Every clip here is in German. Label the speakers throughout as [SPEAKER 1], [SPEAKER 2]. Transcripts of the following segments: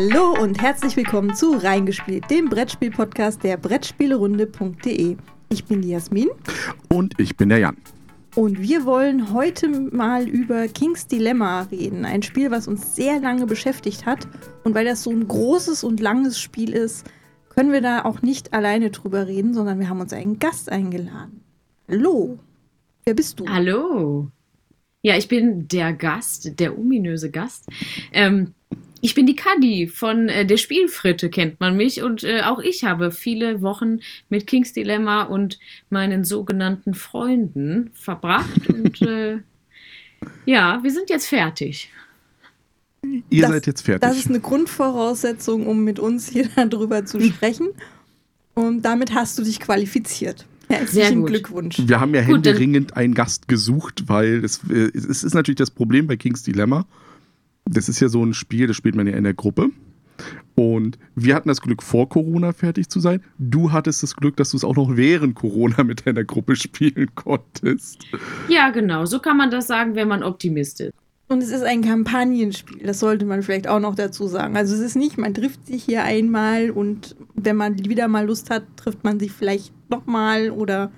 [SPEAKER 1] Hallo und herzlich willkommen zu Reingespielt, dem Brettspiel-Podcast der Brettspielerunde.de. Ich bin die Jasmin.
[SPEAKER 2] Und ich bin der Jan.
[SPEAKER 1] Und wir wollen heute mal über King's Dilemma reden. Ein Spiel, was uns sehr lange beschäftigt hat. Und weil das so ein großes und langes Spiel ist, können wir da auch nicht alleine drüber reden, sondern wir haben uns einen Gast eingeladen. Hallo. Wer bist du?
[SPEAKER 3] Hallo. Ja, ich bin der Gast, der ominöse Gast. Ähm, ich bin die Kadi von äh, der Spielfritte, kennt man mich. Und äh, auch ich habe viele Wochen mit King's Dilemma und meinen sogenannten Freunden verbracht. und äh, ja, wir sind jetzt fertig.
[SPEAKER 2] Ihr
[SPEAKER 1] das,
[SPEAKER 2] seid jetzt fertig.
[SPEAKER 1] Das ist eine Grundvoraussetzung, um mit uns hier darüber zu sprechen. Und damit hast du dich qualifiziert. Herzlichen Glückwunsch.
[SPEAKER 2] Wir haben ja händeringend einen Gast gesucht, weil es, äh, es ist natürlich das Problem bei King's Dilemma das ist ja so ein Spiel, das spielt man ja in der Gruppe. Und wir hatten das Glück, vor Corona fertig zu sein. Du hattest das Glück, dass du es auch noch während Corona mit deiner Gruppe spielen konntest.
[SPEAKER 3] Ja, genau. So kann man das sagen, wenn man Optimist ist.
[SPEAKER 1] Und es ist ein Kampagnenspiel, das sollte man vielleicht auch noch dazu sagen. Also es ist nicht, man trifft sich hier einmal und wenn man wieder mal Lust hat, trifft man sich vielleicht nochmal oder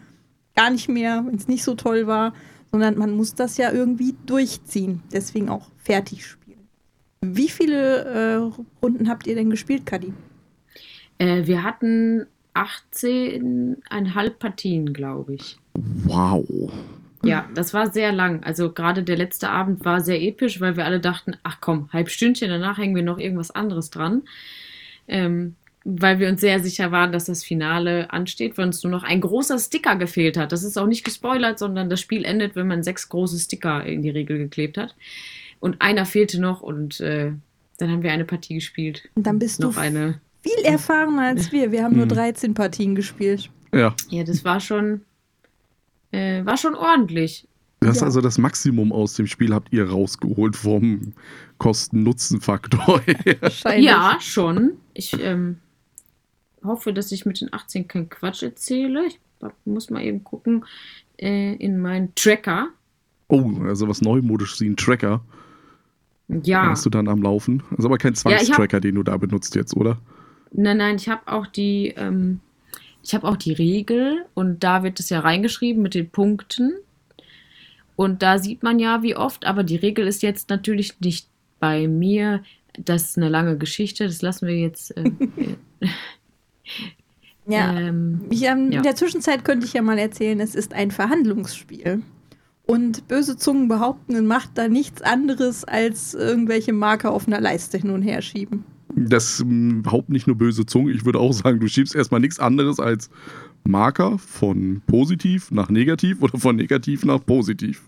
[SPEAKER 1] gar nicht mehr, wenn es nicht so toll war, sondern man muss das ja irgendwie durchziehen. Deswegen auch fertig spielen. Wie viele äh, Runden habt ihr denn gespielt, Kadi?
[SPEAKER 3] Äh, wir hatten 18,5 Partien, glaube ich.
[SPEAKER 2] Wow.
[SPEAKER 3] Ja, das war sehr lang. Also gerade der letzte Abend war sehr episch, weil wir alle dachten, ach komm, halb Stündchen, danach hängen wir noch irgendwas anderes dran. Ähm, weil wir uns sehr sicher waren, dass das Finale ansteht, weil uns nur noch ein großer Sticker gefehlt hat. Das ist auch nicht gespoilert, sondern das Spiel endet, wenn man sechs große Sticker in die Regel geklebt hat. Und einer fehlte noch und äh, dann haben wir eine Partie gespielt.
[SPEAKER 1] Und dann bist
[SPEAKER 3] noch
[SPEAKER 1] du
[SPEAKER 3] eine.
[SPEAKER 1] viel erfahrener als wir. Wir haben nur 13 mhm. Partien gespielt.
[SPEAKER 2] Ja.
[SPEAKER 3] Ja, das war schon, äh, war schon ordentlich.
[SPEAKER 2] Das ist ja. also das Maximum aus dem Spiel habt ihr rausgeholt vom Kosten-Nutzen-Faktor.
[SPEAKER 3] ja, schon. Ich ähm, hoffe, dass ich mit den 18 keinen Quatsch erzähle. Ich muss mal eben gucken äh, in meinen Tracker.
[SPEAKER 2] Oh, also was neumodisch wie ein Tracker.
[SPEAKER 3] Ja.
[SPEAKER 2] Hast du dann am Laufen? Das ist aber kein Zwangstracker, ja, den du da benutzt jetzt, oder?
[SPEAKER 3] Nein, nein, ich habe auch die, ähm, ich habe auch die Regel und da wird es ja reingeschrieben mit den Punkten. Und da sieht man ja, wie oft, aber die Regel ist jetzt natürlich nicht bei mir. Das ist eine lange Geschichte, das lassen wir jetzt. Äh,
[SPEAKER 1] ja. Ähm, ich, ähm, ja. In der Zwischenzeit könnte ich ja mal erzählen, es ist ein Verhandlungsspiel. Und böse Zungen behaupten, macht da nichts anderes als irgendwelche Marker auf einer Leiste hin und her schieben.
[SPEAKER 2] Das hm, behaupten nicht nur böse Zungen. Ich würde auch sagen, du schiebst erstmal nichts anderes als Marker von positiv nach negativ oder von negativ nach positiv.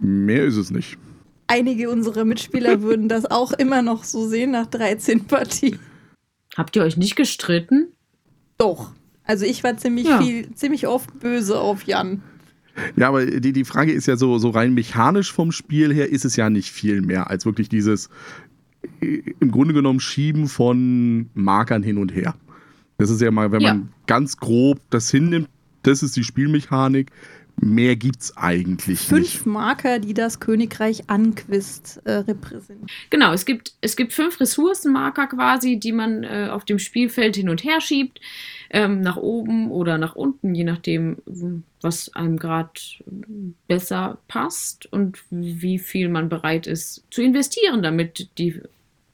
[SPEAKER 2] Mehr ist es nicht.
[SPEAKER 1] Einige unserer Mitspieler würden das auch immer noch so sehen nach 13 Partien.
[SPEAKER 3] Habt ihr euch nicht gestritten?
[SPEAKER 1] Doch. Also ich war ziemlich ja. viel, ziemlich oft böse auf Jan.
[SPEAKER 2] Ja, aber die, die Frage ist ja so, so rein mechanisch vom Spiel her ist es ja nicht viel mehr als wirklich dieses äh, im Grunde genommen Schieben von Markern hin und her. Das ist ja mal, wenn ja. man ganz grob das hinnimmt, das ist die Spielmechanik. Mehr gibt's eigentlich
[SPEAKER 1] fünf
[SPEAKER 2] nicht.
[SPEAKER 1] Fünf Marker, die das Königreich Anquist äh, repräsentieren.
[SPEAKER 3] Genau, es gibt, es gibt fünf Ressourcenmarker quasi, die man äh, auf dem Spielfeld hin und her schiebt. Ähm, nach oben oder nach unten, je nachdem, was einem gerade besser passt und wie viel man bereit ist zu investieren, damit die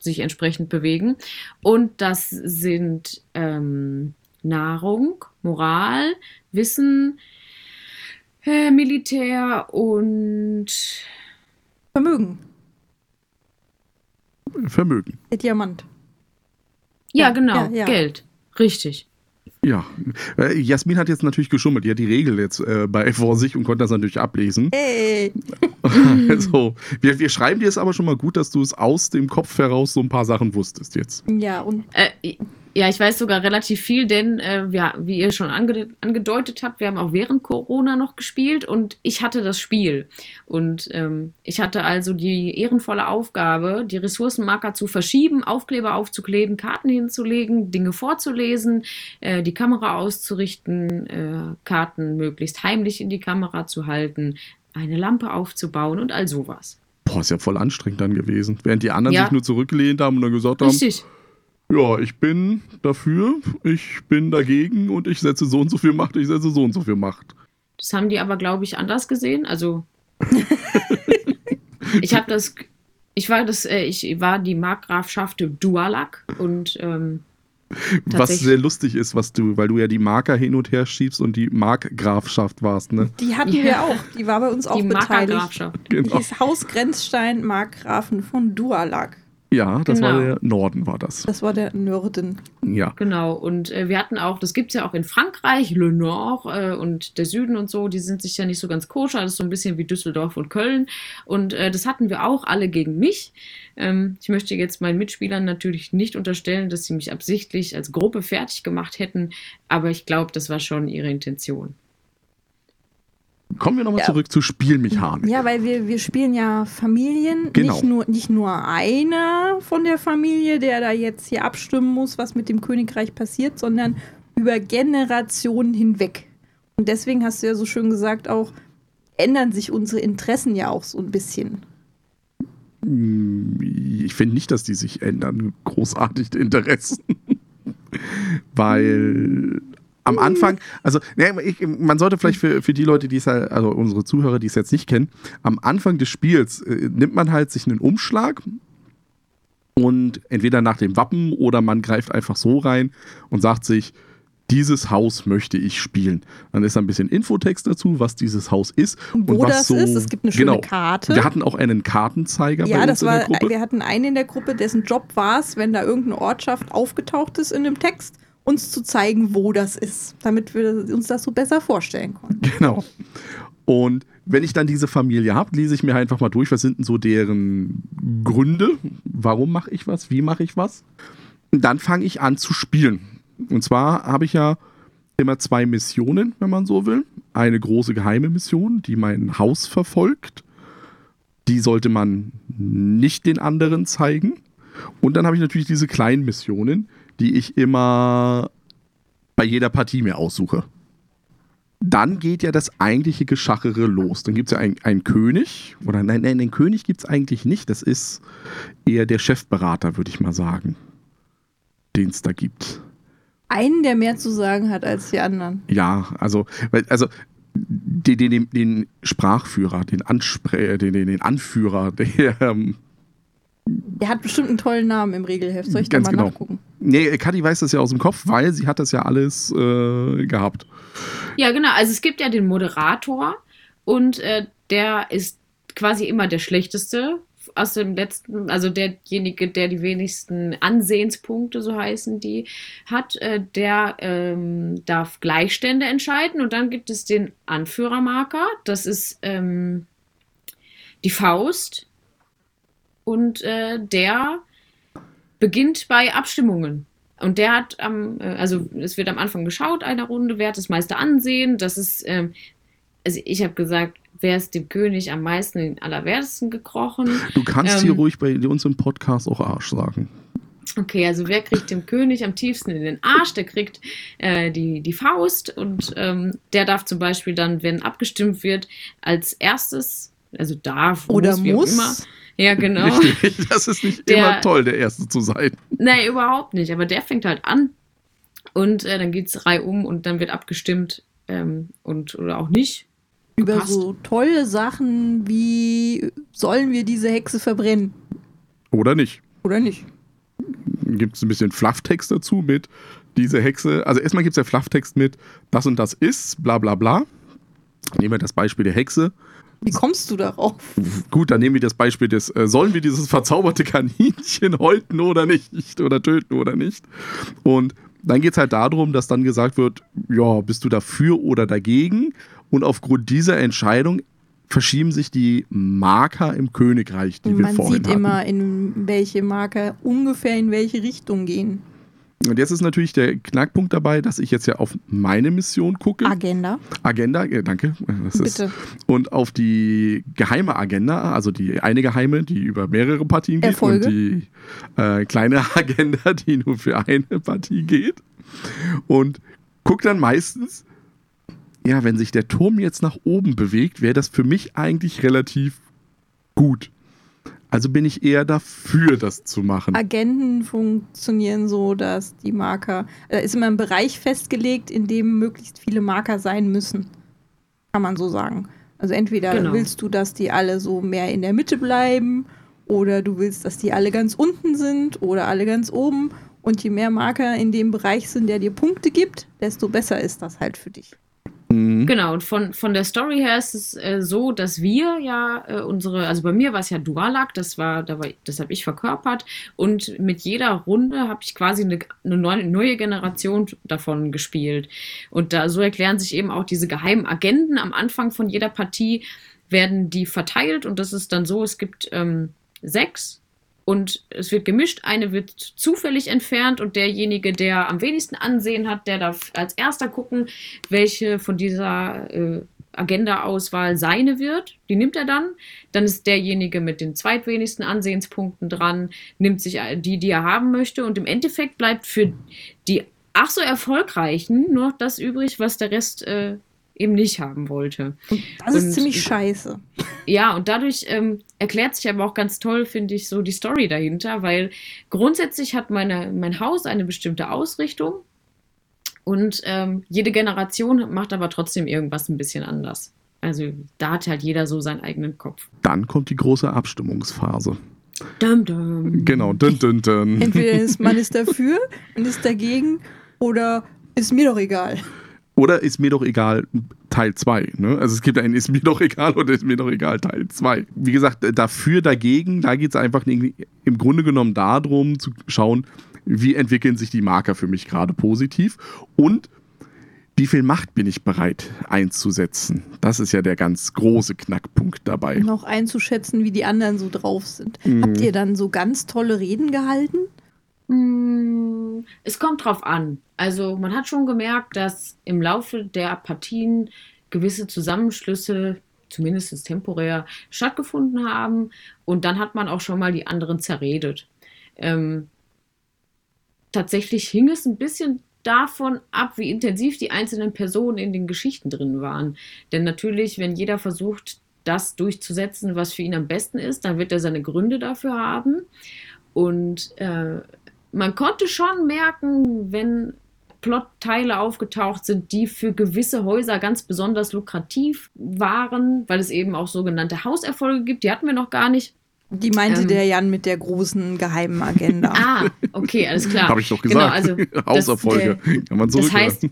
[SPEAKER 3] sich entsprechend bewegen. Und das sind ähm, Nahrung, Moral, Wissen, äh, Militär und
[SPEAKER 1] Vermögen.
[SPEAKER 2] Vermögen.
[SPEAKER 1] Der Diamant.
[SPEAKER 3] Ja, ja genau. Ja, ja. Geld. Richtig.
[SPEAKER 2] Ja, äh, Jasmin hat jetzt natürlich geschummelt. Die hat die Regel jetzt äh, bei vor sich und konnte das natürlich ablesen.
[SPEAKER 1] Hey.
[SPEAKER 2] also, wir, wir schreiben dir es aber schon mal gut, dass du es aus dem Kopf heraus so ein paar Sachen wusstest jetzt.
[SPEAKER 1] Ja, und.
[SPEAKER 3] Äh, ja, ich weiß sogar relativ viel, denn äh, ja, wie ihr schon ange angedeutet habt, wir haben auch während Corona noch gespielt und ich hatte das Spiel. Und ähm, ich hatte also die ehrenvolle Aufgabe, die Ressourcenmarker zu verschieben, Aufkleber aufzukleben, Karten hinzulegen, Dinge vorzulesen, äh, die Kamera auszurichten, äh, Karten möglichst heimlich in die Kamera zu halten, eine Lampe aufzubauen und all sowas.
[SPEAKER 2] Boah, ist ja voll anstrengend dann gewesen. Während die anderen
[SPEAKER 3] Ja.
[SPEAKER 2] sich nur zurückgelehnt haben und dann gesagt haben,
[SPEAKER 3] Richtig.
[SPEAKER 2] ja, ich bin dafür, ich bin dagegen und ich setze so und so viel Macht, ich setze so und so viel Macht.
[SPEAKER 3] Das haben die aber, glaube ich, anders gesehen. Also ich habe das, ich war das, äh, ich war die Markgrafschaft Dualak und ähm,
[SPEAKER 2] Was sehr lustig ist, was du, weil du ja die Marker hin und her schiebst und die Markgrafschaft warst, ne?
[SPEAKER 1] Die hatten wir auch. Die war bei uns auch
[SPEAKER 3] die
[SPEAKER 1] beteiligt.
[SPEAKER 3] Markgrafschaft.
[SPEAKER 1] Die
[SPEAKER 2] Genau.
[SPEAKER 1] hieß Haus Grenzstein Markgrafen von Dualak.
[SPEAKER 2] Ja, das war
[SPEAKER 3] Genau.
[SPEAKER 2] der Norden, war das.
[SPEAKER 1] Das war der Nörden.
[SPEAKER 2] Ja.
[SPEAKER 3] Genau, und äh, wir hatten auch, das gibt es ja auch in Frankreich, Le Nord äh, und der Süden und so, die sind sich ja nicht so ganz koscher, das ist so ein bisschen wie Düsseldorf und Köln. Und äh, das hatten wir auch alle gegen mich. Ähm, ich möchte jetzt meinen Mitspielern natürlich nicht unterstellen, dass sie mich absichtlich als Gruppe fertig gemacht hätten, aber ich glaube, das war schon ihre Intention.
[SPEAKER 2] Kommen wir nochmal
[SPEAKER 1] Ja.
[SPEAKER 2] zurück zu Spielmechanik.
[SPEAKER 1] Ja, weil wir, wir spielen ja Familien.
[SPEAKER 2] Genau.
[SPEAKER 1] Nicht, nur, nicht nur einer von der Familie, der da jetzt hier abstimmen muss, was mit dem Königreich passiert, sondern über Generationen hinweg. Und deswegen hast du ja so schön gesagt, auch ändern sich unsere Interessen ja auch so ein bisschen.
[SPEAKER 2] Ich finde nicht, dass die sich ändern. Großartig die Interessen. Weil am Anfang, also ne, ich, man sollte vielleicht für, für die Leute, die es halt, also unsere Zuhörer, die es jetzt nicht kennen, am Anfang des Spiels äh, nimmt man halt sich einen Umschlag und entweder nach dem Wappen oder man greift einfach so rein und sagt sich, dieses Haus möchte ich spielen. Dann ist da ein bisschen Infotext dazu, was dieses Haus ist
[SPEAKER 1] Und wo
[SPEAKER 2] was
[SPEAKER 1] das
[SPEAKER 2] so,
[SPEAKER 1] ist, es gibt eine schöne
[SPEAKER 2] genau.
[SPEAKER 1] Karte.
[SPEAKER 2] Wir hatten auch einen Kartenzeiger
[SPEAKER 1] ja,
[SPEAKER 2] bei
[SPEAKER 1] das
[SPEAKER 2] uns in der
[SPEAKER 1] war,
[SPEAKER 2] Gruppe.
[SPEAKER 1] wir hatten einen in der Gruppe, dessen Job war es, wenn da irgendeine Ortschaft aufgetaucht ist in dem Text, uns zu zeigen, wo das ist, damit wir uns das so besser vorstellen konnten.
[SPEAKER 2] Genau. Und wenn ich dann diese Familie habe, lese ich mir einfach mal durch, was sind denn so deren Gründe? Warum mache ich was? Wie mache ich was? Und dann fange ich an zu spielen. Und zwar habe ich ja immer zwei Missionen, wenn man so will. Eine große geheime Mission, die mein Haus verfolgt. Die sollte man nicht den anderen zeigen. Und dann habe ich natürlich diese kleinen Missionen, die ich immer bei jeder Partie mir aussuche dann geht ja das eigentliche Geschachere los. Dann gibt es ja einen, König, oder nein, nein, den König gibt es eigentlich nicht. Das ist eher der Chefberater, würde ich mal sagen, den es da gibt.
[SPEAKER 1] Einen, der mehr zu sagen hat als die anderen.
[SPEAKER 2] Ja, also, weil- also den, den, den, Sprachführer, den, Anspre den, den, den Anführer, der, ähm,
[SPEAKER 1] Der hat bestimmt einen tollen Namen im Regelheft. Soll ich da
[SPEAKER 2] Ganz
[SPEAKER 1] mal
[SPEAKER 2] genau.
[SPEAKER 1] nachgucken?
[SPEAKER 2] nee, Kathi weiß das ja aus dem Kopf, weil sie hat das ja alles äh, gehabt.
[SPEAKER 3] Ja, genau. Also es gibt ja den Moderator und äh, der ist quasi immer der Schlechteste aus dem letzten, also derjenige, der die wenigsten Ansehenspunkte, so heißen die, hat, äh, der ähm, darf Gleichstände entscheiden und dann gibt es den Anführermarker, das ist ähm, die Faust und äh, der beginnt bei Abstimmungen. Und der hat am, äh, also es wird am Anfang geschaut, einer Runde, wer hat das meiste Ansehen. Das ist, ähm, also ich habe gesagt, wer ist dem König am meisten in den Allerwertesten gekrochen.
[SPEAKER 2] Du kannst
[SPEAKER 3] Ähm.
[SPEAKER 2] hier ruhig bei uns im Podcast auch Arsch sagen.
[SPEAKER 3] Okay, also wer kriegt dem König am tiefsten in den Arsch? Der kriegt äh, die, die Faust und ähm, der darf zum Beispiel dann, wenn abgestimmt wird, als erstes, also darf,
[SPEAKER 1] Oder
[SPEAKER 3] wie auch
[SPEAKER 1] muss.
[SPEAKER 3] immer. Ja, genau.
[SPEAKER 2] Richtig, das ist nicht
[SPEAKER 3] Der-
[SPEAKER 2] immer toll, der Erste zu sein.
[SPEAKER 3] Nee, überhaupt nicht. Aber der fängt halt an und äh, dann geht es reihum und dann wird abgestimmt ähm, und oder auch nicht.
[SPEAKER 1] Über
[SPEAKER 3] Passt.
[SPEAKER 1] so tolle Sachen wie, sollen wir diese Hexe verbrennen?
[SPEAKER 2] Oder nicht?
[SPEAKER 1] Oder nicht?
[SPEAKER 2] gibt es ein bisschen Flufftext dazu mit diese Hexe. Also erstmal gibt es ja Flufftext mit das und das ist, bla bla bla. Nehmen wir das Beispiel der Hexe.
[SPEAKER 1] Wie kommst du darauf?
[SPEAKER 2] Gut, dann nehmen wir das Beispiel des, äh, sollen wir dieses verzauberte Kaninchen häuten oder nicht? Oder töten oder nicht? Und dann geht es halt darum, dass dann gesagt wird, ja, bist du dafür oder dagegen? Und aufgrund dieser Entscheidung verschieben sich die Marker im Königreich, die wir
[SPEAKER 1] Man
[SPEAKER 2] vorhin
[SPEAKER 1] sieht
[SPEAKER 2] hatten.
[SPEAKER 1] immer, in welche Marker ungefähr in welche Richtung gehen.
[SPEAKER 2] Und jetzt ist natürlich der Knackpunkt dabei, dass ich jetzt ja auf meine Mission gucke.
[SPEAKER 1] Agenda,
[SPEAKER 2] Agenda, äh, danke. Das ist,
[SPEAKER 1] bitte.
[SPEAKER 2] und auf die geheime Agenda, also die eine geheime, die über mehrere Partien geht
[SPEAKER 1] Erfolge.
[SPEAKER 2] und die äh, kleine Agenda, die nur für eine Partie geht. Und guck dann meistens, ja, wenn sich der Turm jetzt nach oben bewegt, wäre das für mich eigentlich relativ gut. Also bin ich eher dafür, das zu machen.
[SPEAKER 1] Agenten funktionieren so, dass die Marker, da ist immer ein Bereich festgelegt, in dem möglichst viele Marker sein müssen. Kann man so sagen. Also entweder
[SPEAKER 3] Genau.
[SPEAKER 1] willst du, dass die alle so mehr in der Mitte bleiben oder du willst, dass die alle ganz unten sind oder alle ganz oben. Und je mehr Marker in dem Bereich sind, der dir Punkte gibt, desto besser ist das halt für dich.
[SPEAKER 2] Mhm.
[SPEAKER 3] Genau, und von, von der Story her ist es äh, so, dass wir ja äh, unsere, also bei mir war es ja Dualak, das war, da war, das habe ich verkörpert und mit jeder Runde habe ich quasi eine, eine neue, neue Generation davon gespielt. Und da so erklären sich eben auch diese geheimen Agenten am Anfang von jeder Partie, werden die verteilt und das ist dann so, es gibt ähm, sechs und es wird gemischt. Eine wird zufällig entfernt und derjenige, der am wenigsten Ansehen hat, der darf als erster gucken, welche von dieser äh, Agenda-Auswahl seine wird. Die nimmt er dann. Dann ist derjenige mit den zweitwenigsten Ansehenspunkten dran, nimmt sich die, die er haben möchte. Und im Endeffekt bleibt für die ach so erfolgreichen nur noch das übrig, was der Rest äh, eben nicht haben wollte.
[SPEAKER 1] Und das ist
[SPEAKER 3] Und-
[SPEAKER 1] ziemlich scheiße.
[SPEAKER 3] Ja, und dadurch ähm, erklärt sich aber auch ganz toll, finde ich, so die Story dahinter, weil grundsätzlich hat meine, mein Haus eine bestimmte Ausrichtung und ähm, jede Generation macht aber trotzdem irgendwas ein bisschen anders. Also da hat halt jeder so seinen eigenen Kopf.
[SPEAKER 2] Dann kommt die große Abstimmungsphase.
[SPEAKER 3] Dum, dum.
[SPEAKER 2] Genau, dün, dün, dün.
[SPEAKER 1] Entweder ist man ist dafür und ist dagegen oder ist mir doch egal.
[SPEAKER 2] Oder ist mir doch egal Teil 2. Ne? Also es gibt einen ist mir doch egal oder ist mir doch egal Teil 2. Wie gesagt, dafür, dagegen, da geht es einfach im Grunde genommen darum zu schauen, wie entwickeln sich die Marker für mich gerade positiv und wie viel Macht bin ich bereit einzusetzen. Das ist ja der ganz große Knackpunkt dabei.
[SPEAKER 1] Noch einzuschätzen, wie die anderen so drauf sind.
[SPEAKER 2] Mhm.
[SPEAKER 1] Habt ihr dann so ganz tolle Reden gehalten?
[SPEAKER 3] Mm, Es kommt drauf an. Also man hat schon gemerkt, dass im Laufe der Partien gewisse Zusammenschlüsse, zumindest temporär, stattgefunden haben. Und dann hat man auch schon mal die anderen zerredet. Ähm, tatsächlich hing es ein bisschen davon ab, wie intensiv die einzelnen Personen in den Geschichten drin waren. Denn natürlich, wenn jeder versucht, das durchzusetzen, was für ihn am besten ist, dann wird er seine Gründe dafür haben. Und äh, man konnte schon merken, wenn Plotteile aufgetaucht sind, die für gewisse Häuser ganz besonders lukrativ waren, weil es eben auch sogenannte Hauserfolge gibt, die hatten wir noch gar nicht.
[SPEAKER 1] Die meinte
[SPEAKER 3] Ähm.
[SPEAKER 1] der Jan mit der großen geheimen Agenda.
[SPEAKER 3] Ah, okay, alles klar.
[SPEAKER 2] Habe ich doch
[SPEAKER 3] Genau,
[SPEAKER 2] gesagt.
[SPEAKER 3] also
[SPEAKER 2] Hauserfolge. Kann man
[SPEAKER 3] das heißt,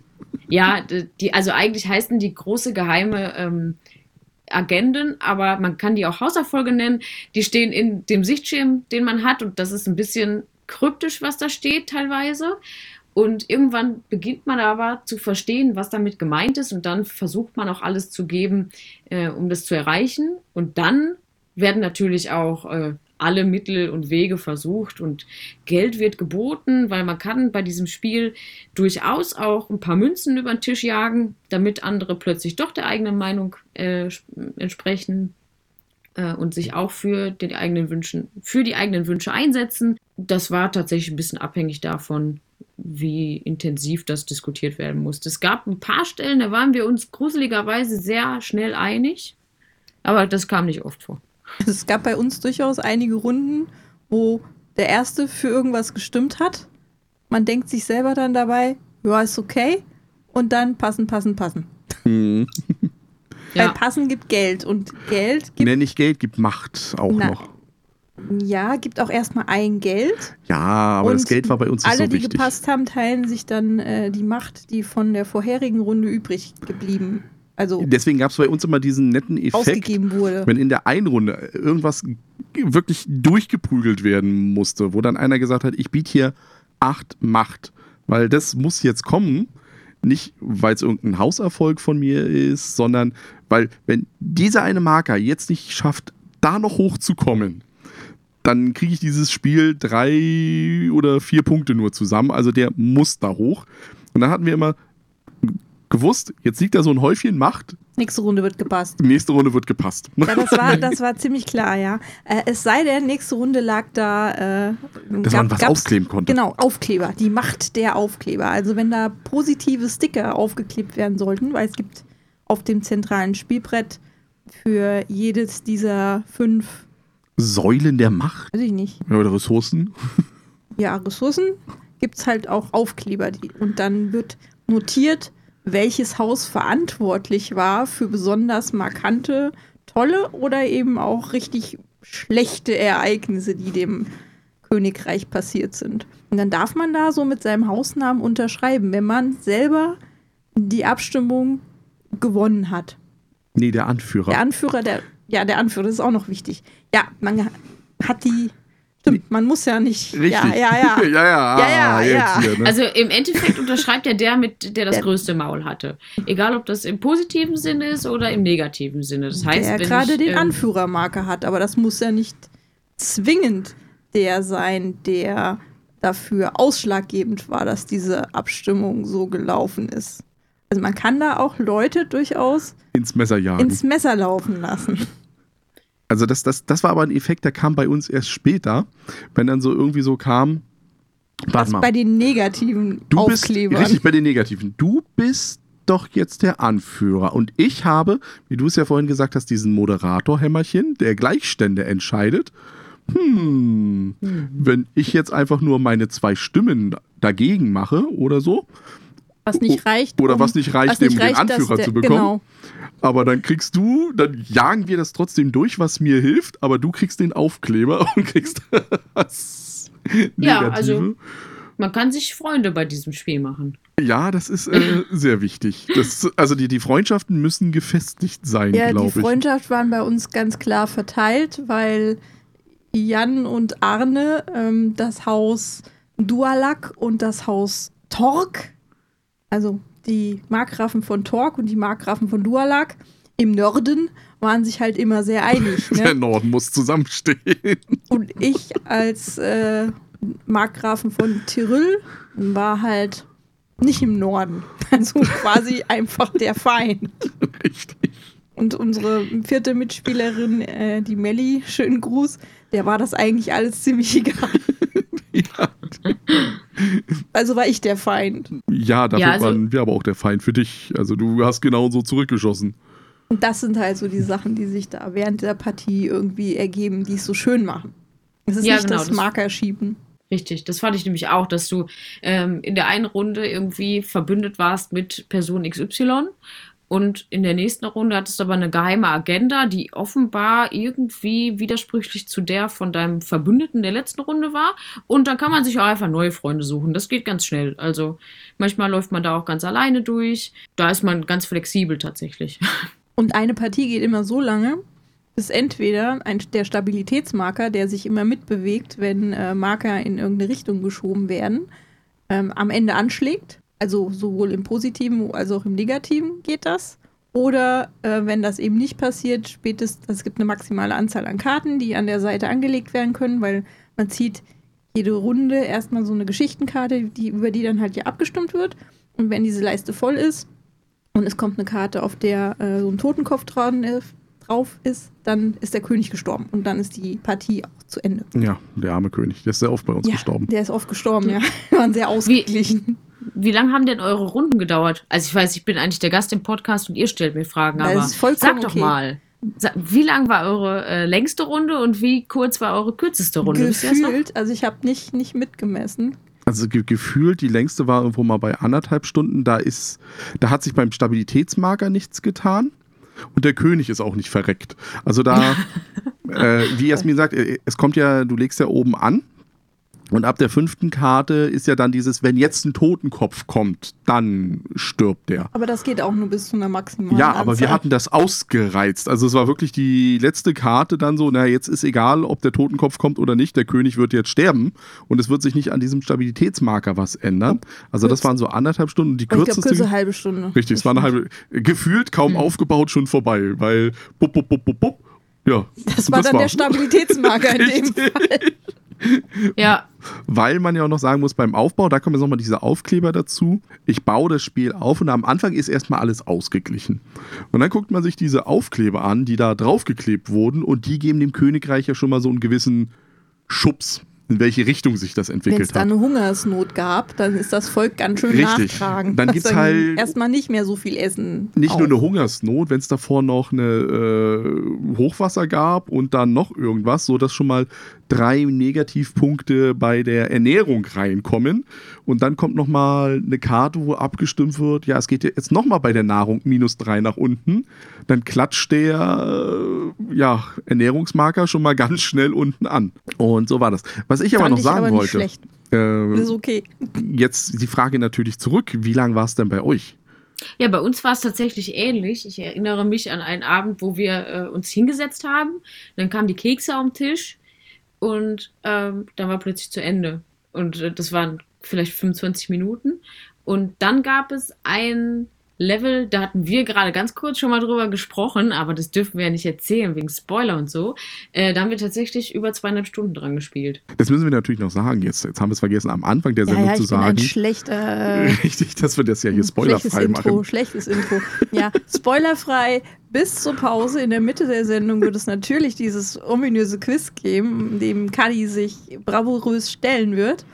[SPEAKER 3] ja, die, also eigentlich heißen die große geheime ähm, Agenden, aber man kann die auch Hauserfolge nennen. Die stehen in dem Sichtschirm, den man hat, und das ist ein bisschen kryptisch, was da steht teilweise. Und irgendwann beginnt man aber zu verstehen, was damit gemeint ist, und dann versucht man auch alles zu geben, äh, um das zu erreichen. Und dann werden natürlich auch äh, alle Mittel und Wege versucht und Geld wird geboten, weil man kann bei diesem Spiel durchaus auch ein paar Münzen über den Tisch jagen, damit andere plötzlich doch der eigenen Meinung äh, entsprechen äh, und sich auch für die eigenen Wünschen, für die eigenen Wünsche einsetzen. Das war tatsächlich ein bisschen abhängig davon, wie intensiv das diskutiert werden musste. Es gab ein paar Stellen, da waren wir uns gruseligerweise sehr schnell einig, aber das kam nicht oft vor.
[SPEAKER 1] Es gab bei uns durchaus einige Runden, wo der Erste für irgendwas gestimmt hat. Man denkt sich selber dann dabei, ja, ist okay. Und dann passen, passen, passen.
[SPEAKER 2] Mhm.
[SPEAKER 1] Weil
[SPEAKER 3] Ja.
[SPEAKER 1] passen gibt Geld und Geld gibt,
[SPEAKER 2] Nee, nicht Geld, gibt Macht auch
[SPEAKER 1] Na,
[SPEAKER 2] noch.
[SPEAKER 1] ja, gibt auch erstmal ein Geld.
[SPEAKER 2] Ja, aber
[SPEAKER 1] Und
[SPEAKER 2] das Geld war bei uns nicht
[SPEAKER 1] Alle,
[SPEAKER 2] so
[SPEAKER 1] die
[SPEAKER 2] wichtig.
[SPEAKER 1] gepasst haben, teilen sich dann äh, die Macht, die von der vorherigen Runde übrig geblieben, also
[SPEAKER 2] Deswegen gab es bei uns immer diesen netten Effekt,
[SPEAKER 1] ausgegeben wurde.
[SPEAKER 2] wenn in der einen Runde irgendwas wirklich durchgeprügelt werden musste, wo dann einer gesagt hat, ich biete hier acht Macht, weil das muss jetzt kommen. Nicht, weil es irgendein Hauserfolg von mir ist, sondern weil, wenn dieser eine Marker jetzt nicht schafft, da noch hochzukommen, dann kriege ich dieses Spiel drei oder vier Punkte nur zusammen. Also der muss da hoch. Und dann hatten wir immer gewusst, jetzt liegt da so ein Häufchen Macht,
[SPEAKER 1] Nächste Runde wird gepasst.
[SPEAKER 2] nächste Runde wird gepasst.
[SPEAKER 1] Ja, das war, das war ziemlich klar, ja. Äh, es sei denn, nächste Runde lag da. Äh,
[SPEAKER 2] Dass man was aufkleben konnte.
[SPEAKER 1] Genau, Aufkleber. Die Macht der Aufkleber. Also, wenn da positive Sticker aufgeklebt werden sollten, weil es gibt auf dem zentralen Spielbrett für jedes dieser fünf
[SPEAKER 2] Säulen der Macht
[SPEAKER 1] Weiß ich nicht.
[SPEAKER 2] Ja, oder Ressourcen.
[SPEAKER 1] Ja, Ressourcen gibt es halt auch Aufkleber. Die, und dann wird notiert, welches Haus verantwortlich war für besonders markante, tolle oder eben auch richtig schlechte Ereignisse, die dem Königreich passiert sind. Und dann darf man da so mit seinem Hausnamen unterschreiben, wenn man selber die Abstimmung gewonnen hat.
[SPEAKER 2] Nee, der Anführer.
[SPEAKER 1] Der Anführer, der, ja, der Anführer, das ist auch noch wichtig. Ja, man hat die, stimmt, man muss ja nicht,
[SPEAKER 2] Richtig.
[SPEAKER 1] ja, ja, ja.
[SPEAKER 2] ja, ja,
[SPEAKER 1] Ja, ja,
[SPEAKER 2] ah, jetzt
[SPEAKER 1] ja.
[SPEAKER 2] Hier, ne?
[SPEAKER 3] Also im Endeffekt unterschreibt ja der mit, der das größte Maul hatte. Egal, ob das im positiven Sinne ist oder im negativen Sinne. Das heißt,
[SPEAKER 1] der gerade den
[SPEAKER 3] ähm,
[SPEAKER 1] Anführermarker hat, aber das muss ja nicht zwingend der sein, der dafür ausschlaggebend war, dass diese Abstimmung so gelaufen ist. Also man kann da auch Leute durchaus
[SPEAKER 2] ins Messer jagen.
[SPEAKER 1] ins Messer laufen lassen.
[SPEAKER 2] Also das, das, das war aber ein Effekt, der kam bei uns erst später, wenn dann so irgendwie so kam, warte
[SPEAKER 1] Was bei den negativen
[SPEAKER 2] du bist
[SPEAKER 1] Aufklebern.
[SPEAKER 2] richtig bei den Negativen. Du bist doch jetzt der Anführer und ich habe, wie du es ja vorhin gesagt hast, diesen Moderator-Hämmerchen, der Gleichstände entscheidet. Hm, wenn ich jetzt einfach nur meine zwei Stimmen dagegen mache oder so,
[SPEAKER 1] was nicht reicht.
[SPEAKER 2] oder
[SPEAKER 1] um-
[SPEAKER 2] was nicht reicht,
[SPEAKER 1] was nicht
[SPEAKER 2] um den
[SPEAKER 1] reicht, dass
[SPEAKER 2] Anführer
[SPEAKER 1] der-
[SPEAKER 2] zu bekommen.
[SPEAKER 1] Genau.
[SPEAKER 2] Aber dann kriegst du, dann jagen wir das trotzdem durch, was mir hilft, aber du kriegst den Aufkleber und kriegst das
[SPEAKER 3] Ja,
[SPEAKER 2] Negative.
[SPEAKER 3] also- man kann sich Freunde bei diesem Spiel machen.
[SPEAKER 2] Ja, das ist äh, sehr wichtig. Das, also die, die Freundschaften müssen gefestigt sein,
[SPEAKER 1] Ja, die
[SPEAKER 2] glaube ich.
[SPEAKER 1] Freundschaft waren bei uns ganz klar verteilt, weil Jan und Arne ähm, das Haus Dualak und das Haus Tork, also die Markgrafen von Tork und die Markgrafen von Dualak im Norden, waren sich halt immer sehr einig.
[SPEAKER 2] Der
[SPEAKER 1] Ne?
[SPEAKER 2] Norden muss zusammenstehen.
[SPEAKER 1] Und ich als äh, Markgrafen von Tirol war halt nicht im Norden. Also quasi einfach der Feind.
[SPEAKER 2] Richtig.
[SPEAKER 1] Und unsere vierte Mitspielerin, äh, die Melli, schönen Gruß, der war das eigentlich alles ziemlich egal.
[SPEAKER 2] Ja,
[SPEAKER 1] Also war ich der Feind.
[SPEAKER 2] ja dafür
[SPEAKER 3] Ja, also-
[SPEAKER 2] waren wir aber auch der Feind für dich. Also du hast genauso zurückgeschossen.
[SPEAKER 1] Und das sind halt so die Sachen, die sich da während der Partie irgendwie ergeben, die es so schön machen. Es ist
[SPEAKER 3] Ja,
[SPEAKER 1] nicht
[SPEAKER 3] genau,
[SPEAKER 1] das
[SPEAKER 3] das-
[SPEAKER 1] Markerschieben.
[SPEAKER 3] Richtig, das fand ich nämlich auch, dass du ähm, in der einen Runde irgendwie verbündet warst mit Person XY und in der nächsten Runde hattest du aber eine geheime Agenda, die offenbar irgendwie widersprüchlich zu der von deinem Verbündeten der letzten Runde war. Und dann kann man sich auch einfach neue Freunde suchen. Das geht ganz schnell. Also manchmal läuft man da auch ganz alleine durch. Da ist man ganz flexibel tatsächlich.
[SPEAKER 1] Und eine Partie geht immer so lange, bis entweder ein, der Stabilitätsmarker, der sich immer mitbewegt, wenn äh, Marker in irgendeine Richtung geschoben werden, ähm, am Ende anschlägt. Also sowohl im Positiven als auch im Negativen geht das. Oder äh, wenn das eben nicht passiert, spätestens, es gibt eine maximale Anzahl an Karten, die an der Seite angelegt werden können, weil man zieht jede Runde erstmal so eine Geschichtenkarte, die, über die dann halt ja abgestimmt wird. Und wenn diese Leiste voll ist und es kommt eine Karte, auf der äh, so ein Totenkopf dran ist, drauf ist, dann ist der König gestorben. Und dann ist die Partie auch zu Ende.
[SPEAKER 2] Ja, der arme König. Der ist sehr oft bei uns
[SPEAKER 1] ja,
[SPEAKER 2] gestorben.
[SPEAKER 1] Der ist oft gestorben, ja. Wir waren sehr ausgeglichen.
[SPEAKER 3] Wie lange haben denn eure Runden gedauert? Also ich weiß, ich bin eigentlich der Gast im Podcast und ihr stellt mir Fragen,
[SPEAKER 1] Das
[SPEAKER 3] aber
[SPEAKER 1] ist vollkommen
[SPEAKER 3] sag doch
[SPEAKER 1] okay.
[SPEAKER 3] mal, wie lang war eure äh, längste Runde und wie kurz war eure kürzeste Runde?
[SPEAKER 1] Gefühlt, also ich habe nicht, nicht mitgemessen.
[SPEAKER 2] Also ge gefühlt, die längste war irgendwo mal bei anderthalb Stunden. Da ist, da hat sich beim Stabilitätsmarker nichts getan. Und der König ist auch nicht verreckt. Also da, äh, wie Jasmin sagt, äh, es kommt ja, du legst ja oben an. Und ab der fünften Karte ist ja dann dieses, wenn jetzt ein Totenkopf kommt, dann stirbt der.
[SPEAKER 1] Aber das geht auch nur bis zu einer maximalen
[SPEAKER 2] Ja, aber wir
[SPEAKER 1] Anzahl.
[SPEAKER 2] hatten das ausgereizt. Also es war wirklich die letzte Karte dann so, na jetzt ist egal, ob der Totenkopf kommt oder nicht, der König wird jetzt sterben und es wird sich nicht an diesem Stabilitätsmarker was ändern. Also das waren so anderthalb Stunden. Die
[SPEAKER 1] Aber ich glaube,
[SPEAKER 2] kürzeste...
[SPEAKER 1] halbe Stunde.
[SPEAKER 2] Richtig, es war eine halbe... Gefühlt kaum aufgebaut, schon vorbei, weil... Bup, bup, bup, bup, bup. Ja,
[SPEAKER 1] Das war dann der Stabilitätsmarker in dem. Fall.
[SPEAKER 3] Ja,
[SPEAKER 2] Weil man ja auch noch sagen muss, beim Aufbau, da kommen jetzt nochmal diese Aufkleber dazu. Ich baue das Spiel auf und am Anfang ist erstmal alles ausgeglichen. Und dann guckt man sich diese Aufkleber an, die da draufgeklebt wurden und die geben dem Königreich ja schon mal so einen gewissen Schubs. In welche Richtung sich das
[SPEAKER 1] Wenn es
[SPEAKER 2] entwickelt
[SPEAKER 1] da
[SPEAKER 2] hat.
[SPEAKER 1] eine Hungersnot gab, dann ist das Volk ganz schön
[SPEAKER 2] Richtig.
[SPEAKER 1] nachtragend.
[SPEAKER 2] Dann
[SPEAKER 1] dass
[SPEAKER 2] gibt's halt-
[SPEAKER 1] erstmal nicht mehr so viel Essen.
[SPEAKER 2] Nicht
[SPEAKER 1] auf.
[SPEAKER 2] nur eine Hungersnot, wenn es davor noch eine äh, Hochwasser gab und dann noch irgendwas, so dass schon mal drei Negativpunkte bei der Ernährung reinkommen. Und dann kommt noch mal eine Karte, wo abgestimmt wird, ja, es geht jetzt noch mal bei der Nahrung minus drei nach unten. Dann klatscht der äh, ja, Ernährungsmarker schon mal ganz schnell unten an. Und so war das. Was ich aber
[SPEAKER 1] Fand
[SPEAKER 2] noch
[SPEAKER 1] ich
[SPEAKER 2] sagen
[SPEAKER 1] aber nicht
[SPEAKER 2] wollte,
[SPEAKER 1] schlecht.
[SPEAKER 2] äh,
[SPEAKER 1] Ist okay.
[SPEAKER 2] jetzt die Frage natürlich zurück, wie lang war es denn bei euch?
[SPEAKER 3] Ja, bei uns war es tatsächlich ähnlich. Ich erinnere mich an einen Abend, wo wir äh, uns hingesetzt haben. Dann kamen die Kekse auf den Tisch und ähm, dann war plötzlich zu Ende. Und äh, das waren vielleicht 25 Minuten. Und dann gab es ein Level, da hatten wir gerade ganz kurz schon mal drüber gesprochen, aber das dürfen wir ja nicht erzählen wegen Spoiler und so. Äh, da haben wir tatsächlich über zweieinhalb Stunden dran gespielt.
[SPEAKER 2] Das müssen wir natürlich noch sagen. Jetzt, jetzt haben wir es vergessen, am Anfang der
[SPEAKER 1] Ja,
[SPEAKER 2] Sendung
[SPEAKER 1] ja,
[SPEAKER 2] zu
[SPEAKER 1] ich bin ein
[SPEAKER 2] sagen.
[SPEAKER 1] schlechter.
[SPEAKER 2] Richtig, dass wir das ja hier spoilerfrei
[SPEAKER 1] Intro,
[SPEAKER 2] machen.
[SPEAKER 1] schlechtes Intro. Ja, spoilerfrei. Bis zur Pause in der Mitte der Sendung wird es natürlich dieses ominöse Quiz geben, dem Kadi sich bravourös stellen wird.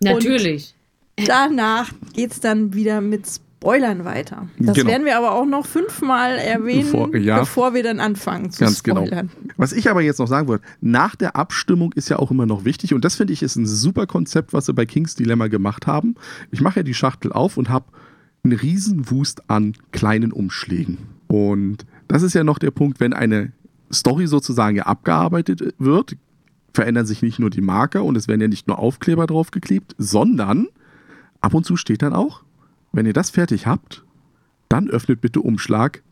[SPEAKER 3] Natürlich.
[SPEAKER 1] Danach geht es dann wieder mit Spoilern weiter. Das
[SPEAKER 2] Genau.
[SPEAKER 1] werden wir aber auch noch fünfmal erwähnen,
[SPEAKER 2] Bevor- ja.
[SPEAKER 1] bevor wir dann anfangen zu
[SPEAKER 2] Ganz genau.
[SPEAKER 1] spoilern.
[SPEAKER 2] Was ich aber jetzt noch sagen wollte, nach der Abstimmung ist ja auch immer noch wichtig und das finde ich ist ein super Konzept, was sie bei Kings Dilemma gemacht haben. Ich mache ja die Schachtel auf und habe einen riesen Wust an kleinen Umschlägen. Und das ist ja noch der Punkt, wenn eine Story sozusagen ja abgearbeitet wird, verändern sich nicht nur die Marker und es werden ja nicht nur Aufkleber draufgeklebt, sondern ab und zu steht dann auch, wenn ihr das fertig habt, dann öffnet bitte Umschlag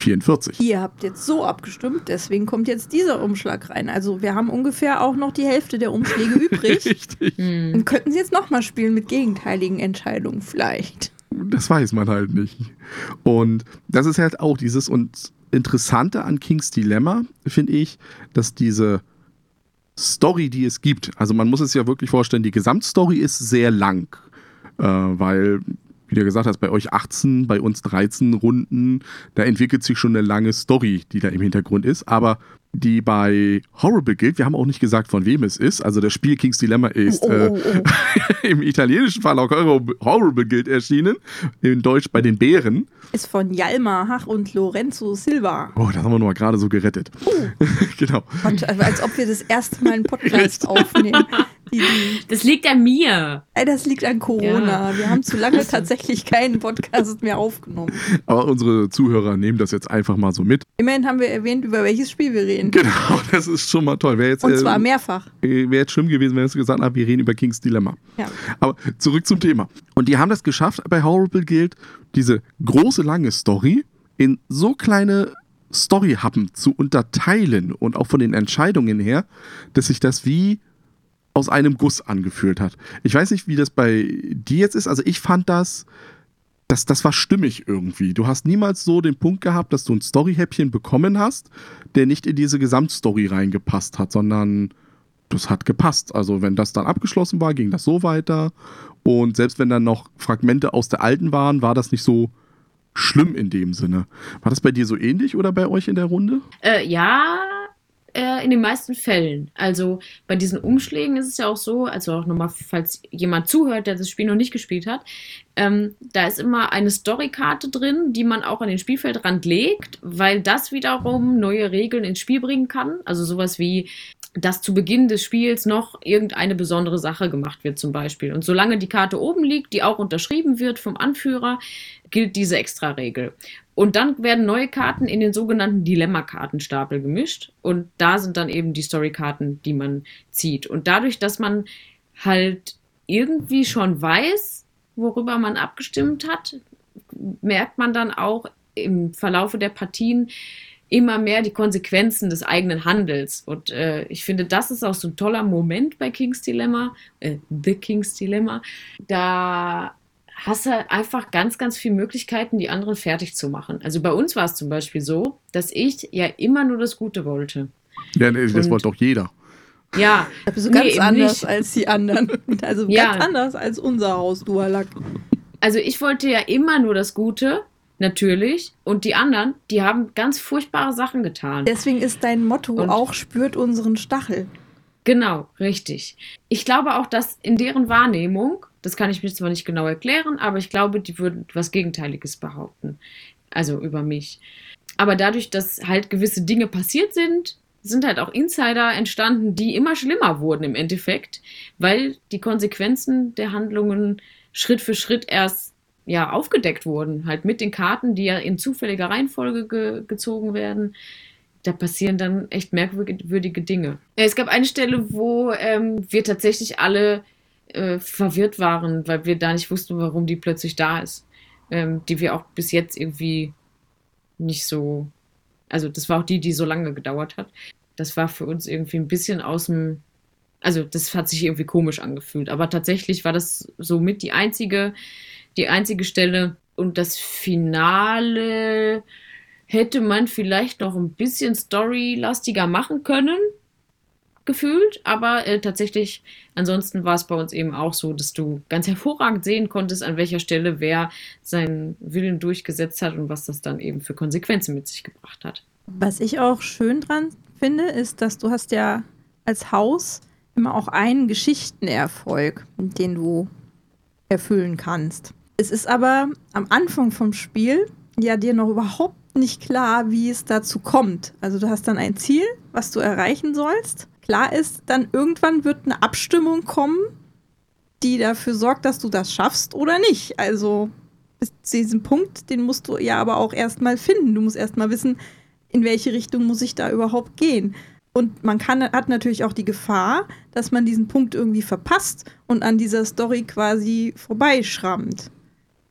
[SPEAKER 2] 44.
[SPEAKER 1] Ihr habt jetzt so abgestimmt, deswegen kommt jetzt dieser Umschlag rein. Also wir haben ungefähr auch noch die Hälfte der Umschläge übrig.
[SPEAKER 2] Richtig.
[SPEAKER 1] Und könnten sie jetzt nochmal spielen mit gegenteiligen Entscheidungen vielleicht.
[SPEAKER 2] Das weiß man halt nicht. Und das ist halt auch dieses und Interessante an Kings Dilemma, finde ich, dass diese Story, die es gibt, also man muss es ja wirklich vorstellen, die Gesamtstory ist sehr lang, äh, weil, wie du gesagt hast, bei euch 18, bei uns 13 Runden, da entwickelt sich schon eine lange Story, die da im Hintergrund ist, aber die bei Horrible gilt, wir haben auch nicht gesagt, von wem es ist, also das Spiel Kings Dilemma ist
[SPEAKER 1] Oh,
[SPEAKER 2] äh,
[SPEAKER 1] oh, oh.
[SPEAKER 2] im italienischen Fall auch Horrible- Guild erschienen, in Deutsch bei den Bären.
[SPEAKER 1] Ist von Jalmar Hach und Lorenzo Silva.
[SPEAKER 2] Oh, das haben wir noch mal gerade so gerettet. genau.
[SPEAKER 1] Und, als ob wir das erste Mal einen Podcast aufnehmen.
[SPEAKER 3] Das liegt an mir.
[SPEAKER 1] ey, das liegt an Corona. Wir haben zu lange tatsächlich keinen Podcast mehr aufgenommen.
[SPEAKER 2] Aber unsere Zuhörer nehmen das jetzt einfach mal so mit.
[SPEAKER 1] Immerhin haben wir erwähnt, über welches Spiel wir reden.
[SPEAKER 2] Genau, das ist schon mal toll. Jetzt,
[SPEAKER 1] Und zwar
[SPEAKER 2] äh,
[SPEAKER 1] mehrfach.
[SPEAKER 2] wäre jetzt schlimm gewesen, wenn es gesagt haben, wir reden über Kings Dilemma.
[SPEAKER 1] Ja.
[SPEAKER 2] Aber zurück zum Thema. Und die haben das geschafft bei Horrible Guild, diese große, lange Story in so kleine Storyhappen zu unterteilen und auch von den Entscheidungen her, dass sich das wie aus einem Guss angefühlt hat. Ich weiß nicht, wie das bei dir jetzt ist. Also ich fand das, das, das war stimmig irgendwie. Du hast niemals so den Punkt gehabt, dass du ein Storyhäppchen bekommen hast, der nicht in diese Gesamtstory reingepasst hat, sondern das hat gepasst. Also wenn das dann abgeschlossen war, ging das so weiter. Und selbst wenn dann noch Fragmente aus der alten waren, war das nicht so schlimm in dem Sinne. War das bei dir so ähnlich oder bei euch in der Runde?
[SPEAKER 3] Äh, ja, äh, in den meisten Fällen. Also bei diesen Umschlägen ist es ja auch so, also auch nochmal, falls jemand zuhört, der das Spiel noch nicht gespielt hat, ähm, da ist immer eine Storykarte drin, die man auch an den Spielfeldrand legt, weil das wiederum neue Regeln ins Spiel bringen kann. Also sowas wie, dass zu Beginn des Spiels noch irgendeine besondere Sache gemacht wird zum Beispiel. Und solange die Karte oben liegt, die auch unterschrieben wird vom Anführer, gilt diese Extra-Regel. Und dann werden neue Karten in den sogenannten Dilemma-Kartenstapel gemischt. Und da sind dann eben die Story-Karten, die man zieht. Und dadurch, dass man halt irgendwie schon weiß, worüber man abgestimmt hat, merkt man dann auch im Verlaufe der Partien immer mehr die Konsequenzen des eigenen Handels. Und äh, ich finde, das ist auch so ein toller Moment bei King's Dilemma, äh, The King's Dilemma. Da hast du einfach ganz, ganz viele Möglichkeiten, die anderen fertig zu machen. Also bei uns war es zum Beispiel so, dass ich ja immer nur das Gute wollte.
[SPEAKER 2] Ja, nee, das wollte doch jeder.
[SPEAKER 3] Ja, Nee,
[SPEAKER 1] ganz
[SPEAKER 3] eben
[SPEAKER 1] anders
[SPEAKER 3] nicht.
[SPEAKER 1] als die anderen. Also
[SPEAKER 3] Ja.
[SPEAKER 1] ganz anders als unser Haus, Dualak.
[SPEAKER 3] also ich wollte ja immer nur das Gute, natürlich. Und die anderen, die haben ganz furchtbare Sachen getan.
[SPEAKER 1] Deswegen ist dein Motto
[SPEAKER 3] Und-
[SPEAKER 1] auch spürt unseren Stachel.
[SPEAKER 3] Genau, richtig. Ich glaube auch, dass in deren Wahrnehmung, das kann ich mir zwar nicht genau erklären, aber ich glaube, die würden was Gegenteiliges behaupten. Also über mich. Aber dadurch, dass halt gewisse Dinge passiert sind, sind halt auch Insider entstanden, die immer schlimmer wurden im Endeffekt, weil die Konsequenzen der Handlungen Schritt für Schritt erst ja aufgedeckt wurden, halt mit den Karten, die ja in zufälliger Reihenfolge ge gezogen werden. Da passieren dann echt merkwürdige Dinge. Es gab eine Stelle, wo ähm, wir tatsächlich alle äh, verwirrt waren, weil wir da nicht wussten, warum die plötzlich da ist. Ähm, die wir auch bis jetzt irgendwie nicht so also das war auch die, die so lange gedauert hat. Das war für uns irgendwie ein bisschen aus dem, also das hat sich irgendwie komisch angefühlt. Aber tatsächlich war das somit die einzige, die einzige Stelle. Und das Finale hätte man vielleicht noch ein bisschen storylastiger machen können gefühlt, aber äh, tatsächlich, ansonsten war es bei uns eben auch so, dass du ganz hervorragend sehen konntest, an welcher Stelle wer seinen Willen durchgesetzt hat und was das dann eben für Konsequenzen mit sich gebracht hat.
[SPEAKER 1] Was ich auch schön dran finde, ist, dass du hast ja als Haus immer auch einen Geschichtenerfolg, den du erfüllen kannst. Es ist aber am Anfang vom Spiel ja dir noch überhaupt nicht klar, wie es dazu kommt. Also du hast dann ein Ziel, was du erreichen sollst Klar ist, dann irgendwann wird eine Abstimmung kommen, die dafür sorgt, dass du das schaffst oder nicht. Also bis zu diesem Punkt, den musst du ja aber auch erstmal finden. Du musst erstmal wissen, in welche Richtung muss ich da überhaupt gehen. Und man kann, hat natürlich auch die Gefahr, dass man diesen Punkt irgendwie verpasst und an dieser Story quasi vorbeischrammt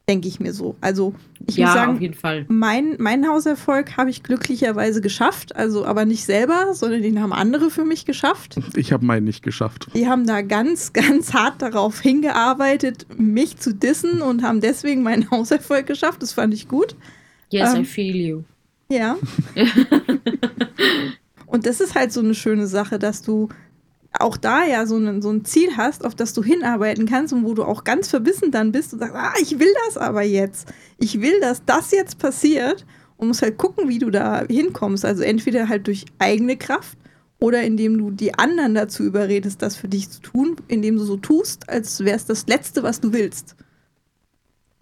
[SPEAKER 1] denke ich mir so. Also ich
[SPEAKER 3] ja,
[SPEAKER 1] muss sagen,
[SPEAKER 3] auf jeden Fall.
[SPEAKER 1] Mein, mein Hauserfolg habe ich glücklicherweise geschafft, also aber nicht selber, sondern den haben andere für mich geschafft.
[SPEAKER 2] Ich habe meinen nicht geschafft.
[SPEAKER 1] Die haben da ganz, ganz hart darauf hingearbeitet, mich zu dissen und haben deswegen meinen Hauserfolg geschafft. Das fand ich gut.
[SPEAKER 3] Yes, ähm, I feel you.
[SPEAKER 1] Ja. und das ist halt so eine schöne Sache, dass du auch da ja so ein, so ein Ziel hast, auf das du hinarbeiten kannst und wo du auch ganz verbissen dann bist und sagst, ah, ich will das aber jetzt. Ich will, dass das jetzt passiert und musst halt gucken, wie du da hinkommst. Also entweder halt durch eigene Kraft oder indem du die anderen dazu überredest, das für dich zu tun, indem du so tust, als wäre es das Letzte, was du willst.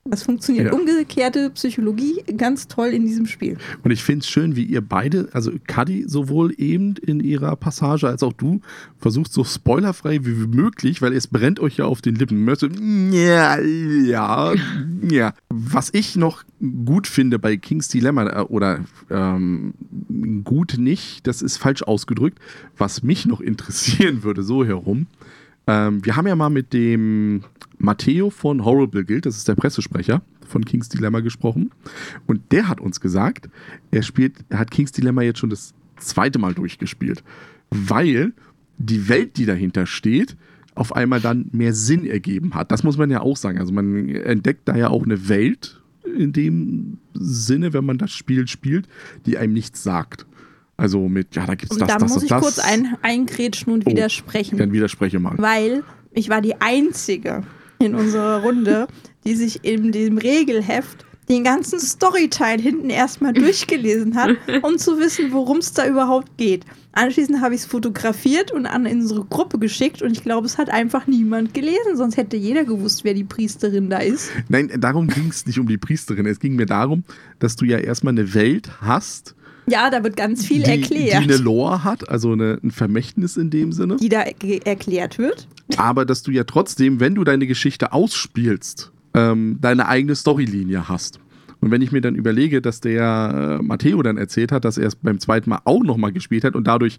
[SPEAKER 1] Das funktioniert. Ja. Umgekehrte Psychologie ganz toll in diesem Spiel.
[SPEAKER 2] Und ich finde es schön, wie ihr beide, also Kadi sowohl eben in ihrer Passage als auch du, versucht so spoilerfrei wie möglich, weil es brennt euch ja auf den Lippen. Ja, ja, ja. Was ich noch gut finde bei King's Dilemma, äh, oder ähm, gut nicht, das ist falsch ausgedrückt, was mich noch interessieren würde, so herum. Ähm, wir haben ja mal mit dem Matteo von Horrible Guild, das ist der Pressesprecher von King's Dilemma gesprochen. Und der hat uns gesagt, er spielt, er hat King's Dilemma jetzt schon das zweite Mal durchgespielt, weil die Welt, die dahinter steht, auf einmal dann mehr Sinn ergeben hat. Das muss man ja auch sagen. Also man entdeckt da ja auch eine Welt in dem Sinne, wenn man das Spiel spielt, die einem nichts sagt. Also mit, ja, da gibt es das,
[SPEAKER 1] da
[SPEAKER 2] das
[SPEAKER 1] muss
[SPEAKER 2] und
[SPEAKER 1] ich
[SPEAKER 2] das.
[SPEAKER 1] kurz ein, eingrätschen und
[SPEAKER 2] Oh,
[SPEAKER 1] widersprechen.
[SPEAKER 2] Dann widerspreche mal.
[SPEAKER 1] Weil ich war die Einzige in unserer Runde, die sich in dem Regelheft den ganzen Storyteil hinten erstmal durchgelesen hat, um zu wissen, worum es da überhaupt geht. Anschließend habe ich es fotografiert und an unsere Gruppe geschickt und ich glaube, es hat einfach niemand gelesen, sonst hätte jeder gewusst, wer die Priesterin da ist.
[SPEAKER 2] Nein, darum ging es nicht um die Priesterin. Es ging mir darum, dass du ja erstmal eine Welt hast,
[SPEAKER 1] Ja, da wird ganz viel
[SPEAKER 2] die,
[SPEAKER 1] erklärt,
[SPEAKER 2] die eine Lore hat, also eine, ein Vermächtnis in dem Sinne.
[SPEAKER 1] die da erklärt wird.
[SPEAKER 2] aber dass du ja trotzdem, wenn du deine Geschichte ausspielst, ähm, deine eigene Storylinie hast. Und wenn ich mir dann überlege, dass der äh, Matteo dann erzählt hat, dass er es beim zweiten Mal auch nochmal gespielt hat und dadurch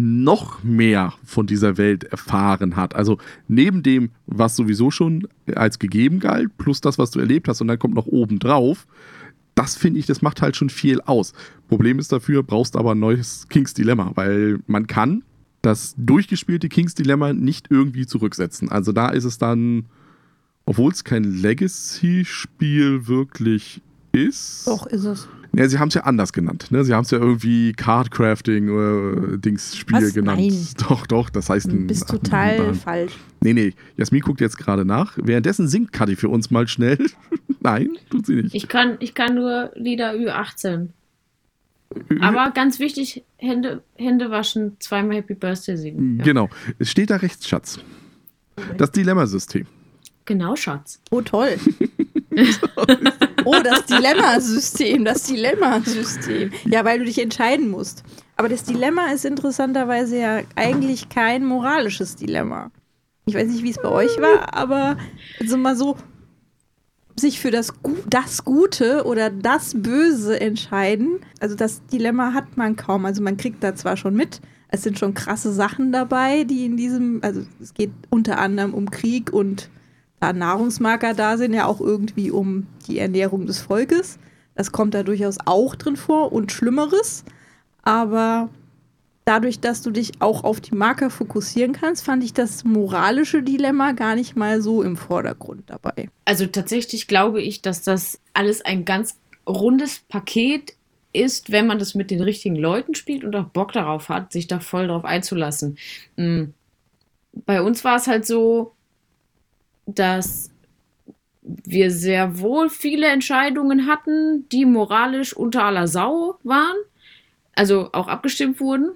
[SPEAKER 2] noch mehr von dieser Welt erfahren hat. Also neben dem, was sowieso schon als gegeben galt, plus das, was du erlebt hast, und dann kommt noch oben drauf, das finde ich, das macht halt schon viel aus. Problem ist dafür, brauchst aber ein neues Kings Dilemma, weil man kann das durchgespielte Kings Dilemma nicht irgendwie zurücksetzen. Also da ist es dann, obwohl es kein Legacy-Spiel wirklich ist.
[SPEAKER 1] Doch, ist es.
[SPEAKER 2] Ja, sie haben es ja anders genannt. Ne? Sie haben es ja irgendwie Cardcrafting oder Dings-Spiel
[SPEAKER 1] Was?
[SPEAKER 2] genannt.
[SPEAKER 1] Nein.
[SPEAKER 2] Doch, doch, das heißt
[SPEAKER 1] Du
[SPEAKER 2] ein.
[SPEAKER 1] bist total
[SPEAKER 2] ein-
[SPEAKER 1] falsch.
[SPEAKER 2] Nee, nee, Jasmin guckt jetzt gerade nach. Währenddessen singt Kadi für uns mal schnell. Nein, tut sie nicht.
[SPEAKER 3] Ich kann, ich kann nur Lieder Ü18. Aber ganz wichtig, Hände, Hände waschen, zweimal Happy Birthday singen. Ja.
[SPEAKER 2] Genau. Es steht da rechts, Schatz. Das Dilemmasystem.
[SPEAKER 3] Genau, Schatz.
[SPEAKER 1] Oh, toll. oh, das Dilemmasystem, das Dilemmasystem. Ja, weil du dich entscheiden musst. Aber das Dilemma ist interessanterweise ja eigentlich kein moralisches Dilemma. Ich weiß nicht, wie es bei euch war, aber also mal so, sich für das, das Gute oder das Böse entscheiden. Also das Dilemma hat man kaum. Also man kriegt da zwar schon mit, es sind schon krasse Sachen dabei, die in diesem, also es geht unter anderem um Krieg und da Nahrungsmarker da sind, ja auch irgendwie um die Ernährung des Volkes. Das kommt da durchaus auch drin vor und Schlimmeres. Aber dadurch, dass du dich auch auf die Marker fokussieren kannst, fand ich das moralische Dilemma gar nicht mal so im Vordergrund dabei.
[SPEAKER 3] Also tatsächlich glaube ich, dass das alles ein ganz rundes Paket ist, wenn man das mit den richtigen Leuten spielt und auch Bock darauf hat, sich da voll drauf einzulassen. Mhm. Bei uns war es halt so, dass wir sehr wohl viele Entscheidungen hatten, die moralisch unter aller Sau waren, also auch abgestimmt wurden.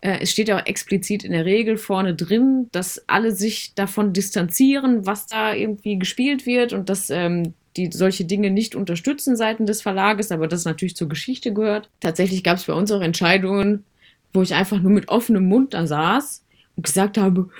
[SPEAKER 3] Äh, es steht ja auch explizit in der Regel vorne drin, dass alle sich davon distanzieren, was da irgendwie gespielt wird und dass ähm, die solche Dinge nicht unterstützen seitens des Verlages, aber das natürlich zur Geschichte gehört. Tatsächlich gab es bei uns auch Entscheidungen, wo ich einfach nur mit offenem Mund da saß und gesagt habe,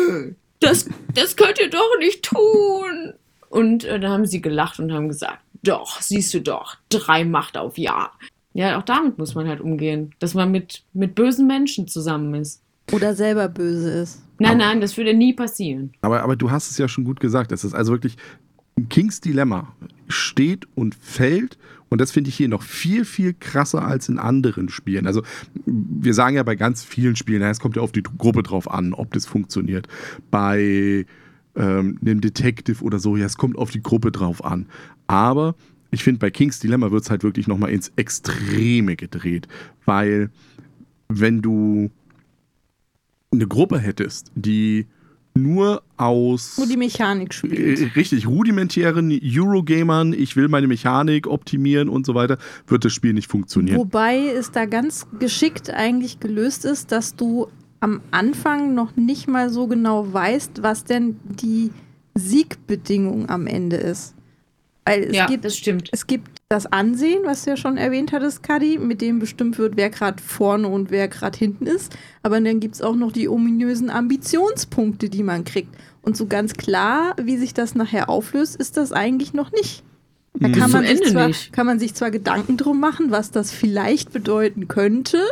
[SPEAKER 3] das, das könnt ihr doch nicht tun. Und äh, da haben sie gelacht und haben gesagt, doch, siehst du doch, drei Macht auf Ja. Ja, auch damit muss man halt umgehen, dass man mit, mit bösen Menschen zusammen ist.
[SPEAKER 1] Oder selber böse ist.
[SPEAKER 3] Nein, nein, das würde nie passieren.
[SPEAKER 2] Aber, aber du hast es ja schon gut gesagt. Es ist also wirklich Kings Dilemma steht und fällt und das finde ich hier noch viel, viel krasser als in anderen Spielen. Also wir sagen ja bei ganz vielen Spielen, es kommt ja auf die Gruppe drauf an, ob das funktioniert. Bei ähm, einem Detective oder so, ja, es kommt auf die Gruppe drauf an. Aber ich finde, bei Kings Dilemma wird es halt wirklich nochmal ins Extreme gedreht. Weil wenn du eine Gruppe hättest, die nur aus.
[SPEAKER 1] Nur die Mechanik spielt.
[SPEAKER 2] Äh, richtig, rudimentären Eurogamern, ich will meine Mechanik optimieren und so weiter, wird das Spiel nicht funktionieren.
[SPEAKER 1] Wobei es da ganz geschickt eigentlich gelöst ist, dass du am Anfang noch nicht mal so genau weißt, was denn die Siegbedingung am Ende ist. Weil es
[SPEAKER 3] ja,
[SPEAKER 1] gibt,
[SPEAKER 3] das stimmt.
[SPEAKER 1] Es gibt das Ansehen, was du ja schon erwähnt hattest, Kadi, mit dem bestimmt wird, wer gerade vorne und wer gerade hinten ist. Aber dann gibt es auch noch die ominösen Ambitionspunkte, die man kriegt. Und so ganz klar, wie sich das nachher auflöst, ist das eigentlich noch nicht. Da
[SPEAKER 3] Bis
[SPEAKER 1] kann man, sich zwar,
[SPEAKER 3] nicht.
[SPEAKER 1] kann man sich zwar Gedanken drum machen, was das vielleicht bedeuten könnte,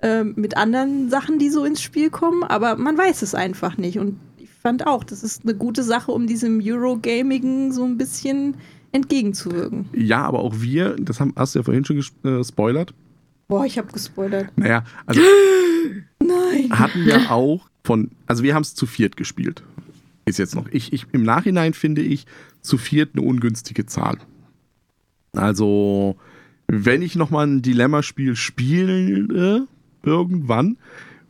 [SPEAKER 1] ähm, mit anderen Sachen, die so ins Spiel kommen, aber man weiß es einfach nicht. Und ich fand auch, das ist eine gute Sache, um diesem Eurogamigen so ein bisschen entgegenzuwirken.
[SPEAKER 2] Ja, aber auch wir, das haben, hast du ja vorhin schon gespoilert.
[SPEAKER 1] Boah, ich habe gespoilert.
[SPEAKER 2] Naja, also
[SPEAKER 1] Nein.
[SPEAKER 2] hatten wir auch von, also wir haben es zu viert gespielt. Ist jetzt noch. Ich, ich, Im Nachhinein finde ich zu viert eine ungünstige Zahl. Also, wenn ich nochmal ein Dilemma-Spiel spiele, irgendwann,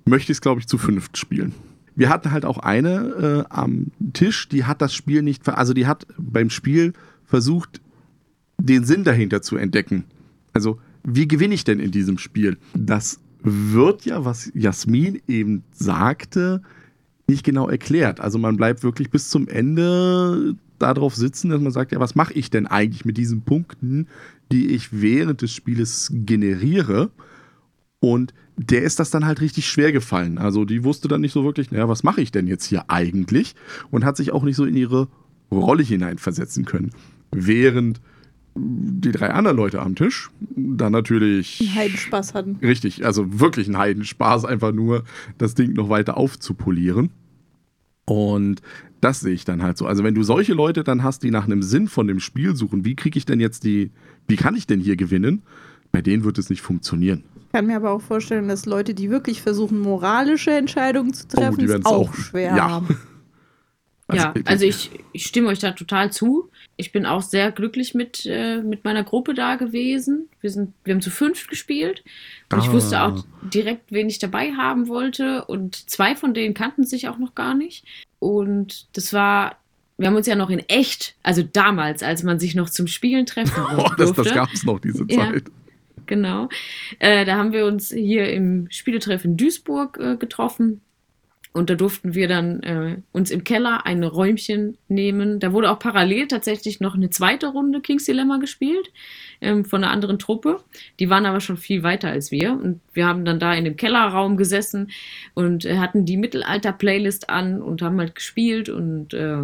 [SPEAKER 2] möchte ich es, glaube ich, zu fünft spielen. Wir hatten halt auch eine äh, am Tisch, die hat das Spiel nicht, also die hat beim Spiel versucht, den Sinn dahinter zu entdecken. Also, wie gewinne ich denn in diesem Spiel? Das wird ja, was Jasmin eben sagte, nicht genau erklärt. Also man bleibt wirklich bis zum Ende darauf sitzen, dass man sagt, ja, was mache ich denn eigentlich mit diesen Punkten, die ich während des Spieles generiere? Und der ist das dann halt richtig schwer gefallen. Also die wusste dann nicht so wirklich, naja, was mache ich denn jetzt hier eigentlich? Und hat sich auch nicht so in ihre Rolle hineinversetzen können. Während die drei anderen Leute am Tisch dann natürlich
[SPEAKER 1] Einen Heidenspaß hatten.
[SPEAKER 2] Richtig, also wirklich ein Heidenspaß, einfach nur das Ding noch weiter aufzupolieren. Und das sehe ich dann halt so. Also wenn du solche Leute dann hast, die nach einem Sinn von dem Spiel suchen, wie kriege ich denn jetzt die, wie kann ich denn hier gewinnen? Bei denen wird es nicht funktionieren.
[SPEAKER 1] Ich kann mir aber auch vorstellen, dass Leute, die wirklich versuchen, moralische Entscheidungen zu
[SPEAKER 2] Oh,
[SPEAKER 1] treffen,
[SPEAKER 2] die
[SPEAKER 1] es auch,
[SPEAKER 2] auch-
[SPEAKER 1] schwer
[SPEAKER 2] ja.
[SPEAKER 1] haben.
[SPEAKER 3] ja, also ich, ich stimme euch da total zu. Ich bin auch sehr glücklich mit, äh, mit meiner Gruppe da gewesen. Wir, sind, wir haben zu fünft gespielt. Und ich
[SPEAKER 2] Ah.
[SPEAKER 3] wusste auch direkt, wen ich dabei haben wollte. Und zwei von denen kannten sich auch noch gar nicht. Und das war, wir haben uns ja noch in echt, also damals, als man sich noch zum Spielen treffen
[SPEAKER 2] Oh, das,
[SPEAKER 3] durfte.
[SPEAKER 2] das gab es noch, diese
[SPEAKER 3] Ja.
[SPEAKER 2] Zeit.
[SPEAKER 3] genau. Äh, da haben wir uns hier im Spieletreff in Duisburg äh, getroffen. Und da durften wir dann äh, uns im Keller ein Räumchen nehmen. Da wurde auch parallel tatsächlich noch eine zweite Runde King's Dilemma gespielt ähm, von einer anderen Truppe. Die waren aber schon viel weiter als wir. Und wir haben dann da in dem Kellerraum gesessen und äh, hatten die Mittelalter-Playlist an und haben halt gespielt und äh,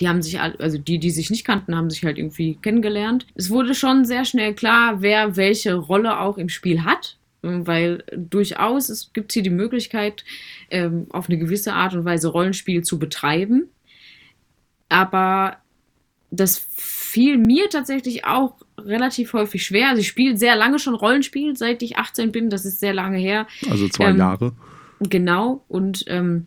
[SPEAKER 3] die haben sich, also die, die sich nicht kannten, haben sich halt irgendwie kennengelernt. Es wurde schon sehr schnell klar, wer welche Rolle auch im Spiel hat, weil durchaus es gibt hier die Möglichkeit, ähm, auf eine gewisse Art und Weise Rollenspiel zu betreiben. Aber das fiel mir tatsächlich auch relativ häufig schwer. Also ich spiele sehr lange schon Rollenspiel, seit ich 18 bin. Das ist sehr lange her.
[SPEAKER 2] Also zwei
[SPEAKER 3] Ähm,
[SPEAKER 2] Jahre.
[SPEAKER 3] Genau. Und ähm,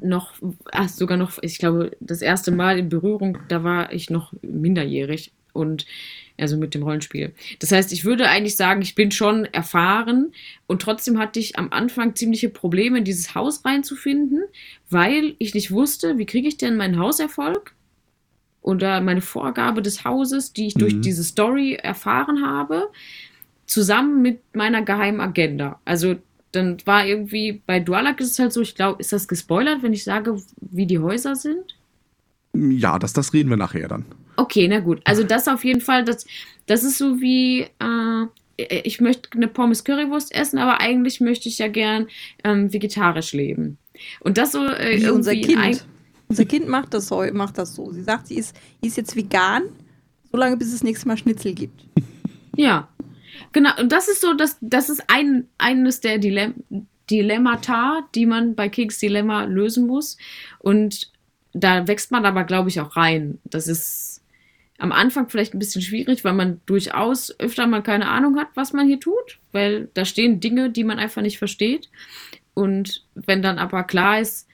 [SPEAKER 3] noch, ach, sogar noch, ich glaube, das erste Mal in Berührung, da war ich noch minderjährig. Und also mit dem Rollenspiel. Das heißt, ich würde eigentlich sagen, ich bin schon erfahren und trotzdem hatte ich am Anfang ziemliche Probleme, in dieses Haus reinzufinden, weil ich nicht wusste, wie kriege ich denn meinen Hauserfolg oder meine Vorgabe des Hauses, die ich durch
[SPEAKER 2] Mhm.
[SPEAKER 3] diese Story erfahren habe, zusammen mit meiner geheimen Agenda. Also dann war irgendwie bei Dualak ist es halt so, ich glaube, ist das gespoilert, wenn ich sage, wie die Häuser sind?
[SPEAKER 2] Ja, das, das reden wir nachher dann.
[SPEAKER 3] Okay, na gut. Also das auf jeden Fall, das, das ist so wie, äh, ich möchte eine Pommes Currywurst essen, aber eigentlich möchte ich ja gern ähm, vegetarisch leben. Und das so äh,
[SPEAKER 1] Wie unser Kind. Unser Kind macht das, so, macht das so. Sie sagt, sie ist, ist jetzt vegan, solange bis es nächstes Mal Schnitzel gibt.
[SPEAKER 3] Ja, genau. Und das ist so, das, das ist ein, eines der Dilem Dilemmata, die man bei Kings Dilemma lösen muss. Und da wächst man aber, glaube ich, auch rein. Das ist am Anfang vielleicht ein bisschen schwierig, weil man durchaus öfter mal keine Ahnung hat, was man hier tut, weil da stehen Dinge, die man einfach nicht versteht. Und wenn dann aber klar ist,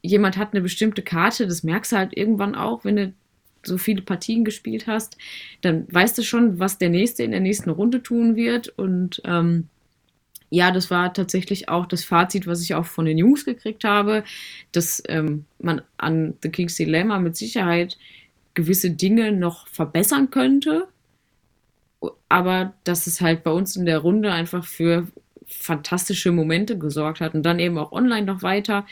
[SPEAKER 3] jemand hat eine bestimmte Karte, das merkst du halt irgendwann auch, wenn du so viele Partien gespielt hast, dann weißt du schon, was der Nächste in der nächsten Runde tun wird. Und ähm, ja, das war tatsächlich auch das Fazit, was ich auch von den Jungs gekriegt habe, dass ähm, man an The King's Dilemma mit Sicherheit gewisse Dinge noch verbessern könnte, aber dass es halt bei uns in der Runde einfach für fantastische Momente gesorgt hat und dann eben auch online noch weiter.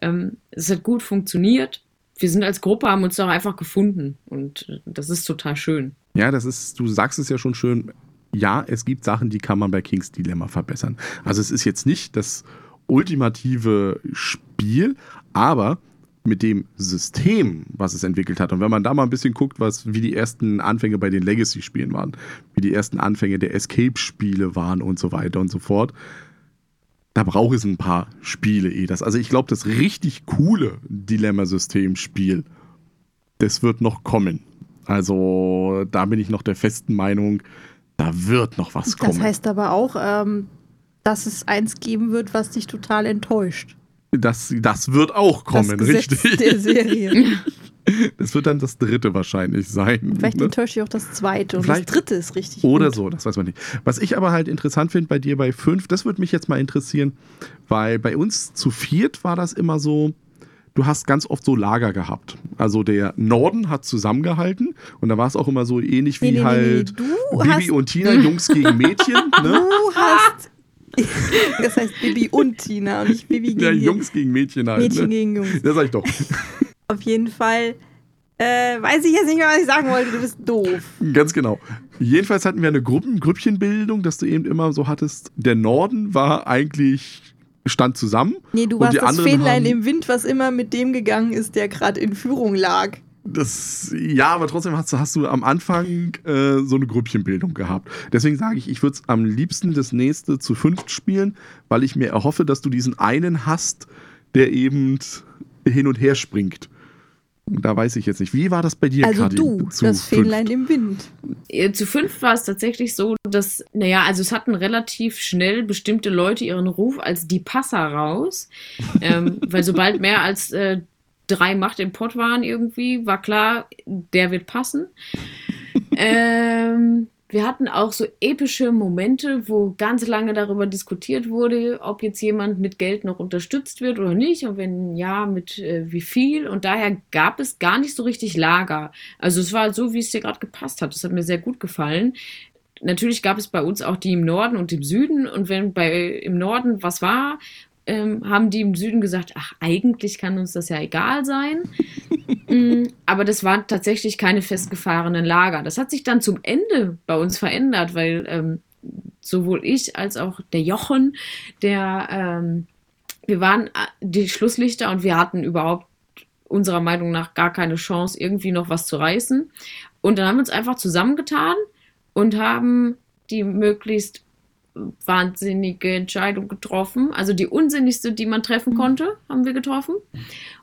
[SPEAKER 3] Ähm, es hat gut funktioniert. Wir sind als Gruppe, haben uns doch einfach gefunden und das ist total schön.
[SPEAKER 2] Ja, das ist, du sagst es ja schon schön. Ja, es gibt Sachen, die kann man bei Kings Dilemma verbessern. Also es ist jetzt nicht das ultimative Spiel, aber mit dem System, was es entwickelt hat. Und wenn man da mal ein bisschen guckt, was, wie die ersten Anfänge bei den Legacy-Spielen waren, wie die ersten Anfänge der Escape-Spiele waren und so weiter und so fort, da braucht es ein paar Spiele eh. Das, also ich glaube, das richtig coole Dilemma-System-Spiel, das wird noch kommen. Also da bin ich noch der festen Meinung, da wird noch was kommen.
[SPEAKER 1] Das heißt aber auch, ähm, dass es eins geben wird, was dich total enttäuscht.
[SPEAKER 2] Das, das wird auch kommen,
[SPEAKER 1] das Gesetz
[SPEAKER 2] richtig.
[SPEAKER 1] der Serie.
[SPEAKER 2] Das wird dann das dritte wahrscheinlich sein.
[SPEAKER 1] Vielleicht
[SPEAKER 2] ne?
[SPEAKER 1] enttäuscht dich auch das zweite und
[SPEAKER 2] Vielleicht-
[SPEAKER 1] das dritte ist richtig.
[SPEAKER 2] Oder
[SPEAKER 1] gut.
[SPEAKER 2] so, das weiß man nicht. Was ich aber halt interessant finde bei dir bei fünf, das würde mich jetzt mal interessieren, weil bei uns zu viert war das immer so, du hast ganz oft so Lager gehabt. Also der Norden hat zusammengehalten und da war es auch immer so ähnlich wie
[SPEAKER 1] Nee, nee,
[SPEAKER 2] halt
[SPEAKER 1] nee. Du
[SPEAKER 2] Bibi und Tina, Jungs gegen Mädchen. Ne?
[SPEAKER 1] du hast. Das heißt Bibi und Tina und nicht Bibi
[SPEAKER 2] Ja,
[SPEAKER 1] gegen
[SPEAKER 2] Jungs gegen Mädchen halt.
[SPEAKER 1] Mädchen
[SPEAKER 2] ne?
[SPEAKER 1] gegen Jungs.
[SPEAKER 2] Ja, sag ich doch.
[SPEAKER 1] Auf jeden Fall äh, weiß ich jetzt nicht mehr, was ich sagen wollte. Du bist doof.
[SPEAKER 2] Ganz genau. Jedenfalls hatten wir eine Gruppen Grüppchenbildung, dass du eben immer so hattest, der Norden war eigentlich, stand zusammen.
[SPEAKER 1] Nee, du warst das Fähnlein im Wind, was immer mit dem gegangen ist, der gerade in Führung lag.
[SPEAKER 2] Das, ja, aber trotzdem hast, du- hast du am Anfang äh, so eine Grüppchenbildung gehabt. Deswegen sage ich, ich würde es am liebsten das nächste zu fünft spielen, weil ich mir erhoffe, dass du diesen einen hast, der eben hin und her springt. Und da weiß ich jetzt nicht. Wie war das bei dir,
[SPEAKER 1] Also
[SPEAKER 2] Kati,
[SPEAKER 1] du,
[SPEAKER 2] zu
[SPEAKER 1] das Fähnlein im Wind.
[SPEAKER 3] Äh, Zu fünf war es tatsächlich so, dass, naja, also es hatten relativ schnell bestimmte Leute ihren Ruf als die Passer raus. ähm, weil sobald mehr als äh, drei Macht im Pott waren irgendwie, war klar, der wird passen. ähm, wir hatten auch so epische Momente, wo ganz lange darüber diskutiert wurde, ob jetzt jemand mit Geld noch unterstützt wird oder nicht und wenn ja, mit äh, wie viel. Und daher gab es gar nicht so richtig Lager. Also es war so, wie es dir gerade gepasst hat. Das hat mir sehr gut gefallen. natürlich gab es bei uns auch die im Norden und im Süden. Und wenn bei im Norden was war, ähm, haben die im Süden gesagt, ach, eigentlich kann uns das ja egal sein. mm, aber das waren tatsächlich keine festgefahrenen Lager. Das hat sich dann zum Ende bei uns verändert, weil ähm, sowohl ich als auch der Jochen, der ähm, wir waren äh, die Schlusslichter und wir hatten überhaupt unserer Meinung nach gar keine Chance, irgendwie noch was zu reißen. Und dann haben wir uns einfach zusammengetan und haben die möglichst wahnsinnige Entscheidung getroffen. Also die unsinnigste, die man treffen mhm. konnte, haben wir getroffen.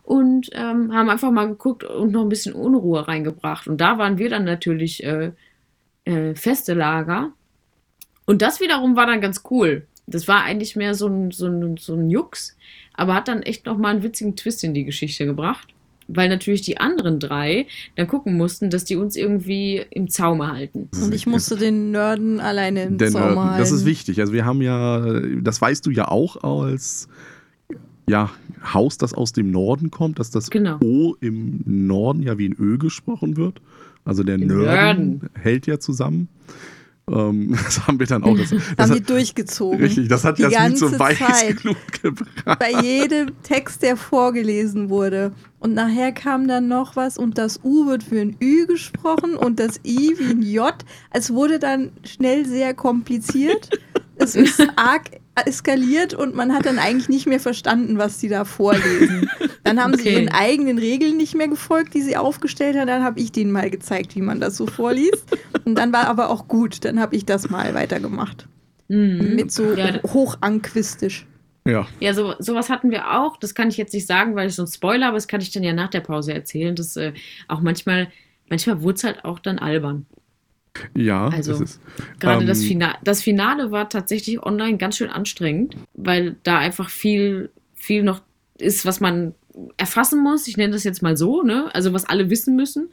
[SPEAKER 3] Und ähm, haben einfach mal geguckt und noch ein bisschen Unruhe reingebracht. Und da waren wir dann natürlich äh, äh, feste Lager. Und das wiederum war dann ganz cool. Das war eigentlich mehr so ein, so ein, so ein Jux, aber hat dann echt nochmal einen witzigen Twist in die Geschichte gebracht weil natürlich die anderen drei dann gucken mussten, dass die uns irgendwie im Zaume halten.
[SPEAKER 1] Und ich musste den Nörden alleine im
[SPEAKER 2] Den
[SPEAKER 1] Zaume
[SPEAKER 2] Nörden,
[SPEAKER 1] halten.
[SPEAKER 2] das ist wichtig. Also wir haben ja, das weißt du ja auch als ja, Haus, das aus dem Norden kommt, dass das
[SPEAKER 3] Genau.
[SPEAKER 2] O im Norden ja wie ein Ö gesprochen wird. Also der Nörden
[SPEAKER 3] Nörden.
[SPEAKER 2] hält ja zusammen. Ähm, das haben wir dann auch. Das, das
[SPEAKER 1] haben die
[SPEAKER 2] hat,
[SPEAKER 1] durchgezogen.
[SPEAKER 2] richtig, das hat
[SPEAKER 1] Die
[SPEAKER 2] Jasmin so
[SPEAKER 1] ganze
[SPEAKER 2] weit
[SPEAKER 1] Zeit.
[SPEAKER 2] genug gebracht.
[SPEAKER 1] Bei jedem Text, der vorgelesen wurde. Und nachher kam dann noch was und das U wird für ein Ü gesprochen und das I wie ein J. Es wurde dann schnell sehr kompliziert. Es ist arg eskaliert und man hat dann eigentlich nicht mehr verstanden, was sie da vorlesen. Dann haben sie
[SPEAKER 3] Okay.
[SPEAKER 1] ihren eigenen Regeln nicht mehr gefolgt, die sie aufgestellt hat. Dann habe ich denen mal gezeigt, wie man das so vorliest. Und dann war aber auch gut. Dann habe ich das mal weitergemacht.
[SPEAKER 3] Mhm.
[SPEAKER 1] Mit so
[SPEAKER 3] Ja.
[SPEAKER 1] hochanquistisch.
[SPEAKER 2] Ja,
[SPEAKER 3] Ja, so, sowas hatten wir auch. Das kann ich jetzt nicht sagen, weil ich so ein Spoiler, aber das kann ich dann ja nach der Pause erzählen. Das äh, auch manchmal, manchmal wurde es halt auch dann albern.
[SPEAKER 2] Ja,
[SPEAKER 3] Also. Gerade
[SPEAKER 2] Ähm,
[SPEAKER 3] das, Fina das Finale war tatsächlich online ganz schön anstrengend, weil da einfach viel, viel noch ist, was man erfassen muss. Ich nenne das jetzt mal so, ne? Also was alle wissen müssen.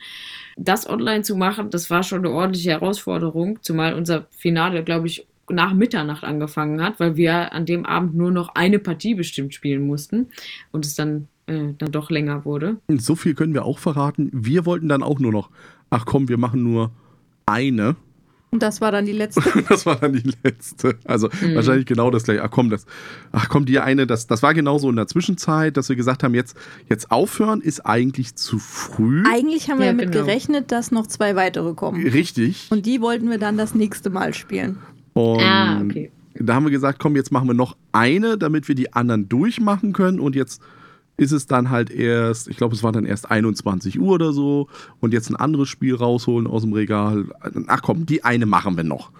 [SPEAKER 3] Das online zu machen, das war schon eine ordentliche Herausforderung, zumal unser Finale, glaube ich, nach Mitternacht angefangen hat, weil wir an dem Abend nur noch eine Partie bestimmt spielen mussten und es dann, äh, dann doch länger wurde.
[SPEAKER 2] So viel können wir auch verraten. Wir wollten dann auch nur noch, ach komm, wir machen nur eine.
[SPEAKER 1] Und das war dann die letzte.
[SPEAKER 2] Das war dann die letzte. Also
[SPEAKER 3] Mhm.
[SPEAKER 2] wahrscheinlich genau das gleiche. Ach komm, das, ach komm, die eine, das, das war genauso in der Zwischenzeit, dass wir gesagt haben, jetzt, jetzt aufhören ist eigentlich zu früh.
[SPEAKER 1] Eigentlich haben wir
[SPEAKER 3] Ja,
[SPEAKER 1] damit
[SPEAKER 3] genau.
[SPEAKER 1] gerechnet, dass noch zwei weitere kommen.
[SPEAKER 2] Richtig.
[SPEAKER 1] Und die wollten wir dann das nächste Mal spielen.
[SPEAKER 2] Und
[SPEAKER 3] Ah, okay.
[SPEAKER 2] da haben wir gesagt, komm, jetzt machen wir noch eine, damit wir die anderen durchmachen können. Und jetzt ist es dann halt erst, ich glaube, es war dann erst 21 Uhr oder so. Und jetzt ein anderes Spiel rausholen aus dem Regal. Ach komm, die eine machen wir noch.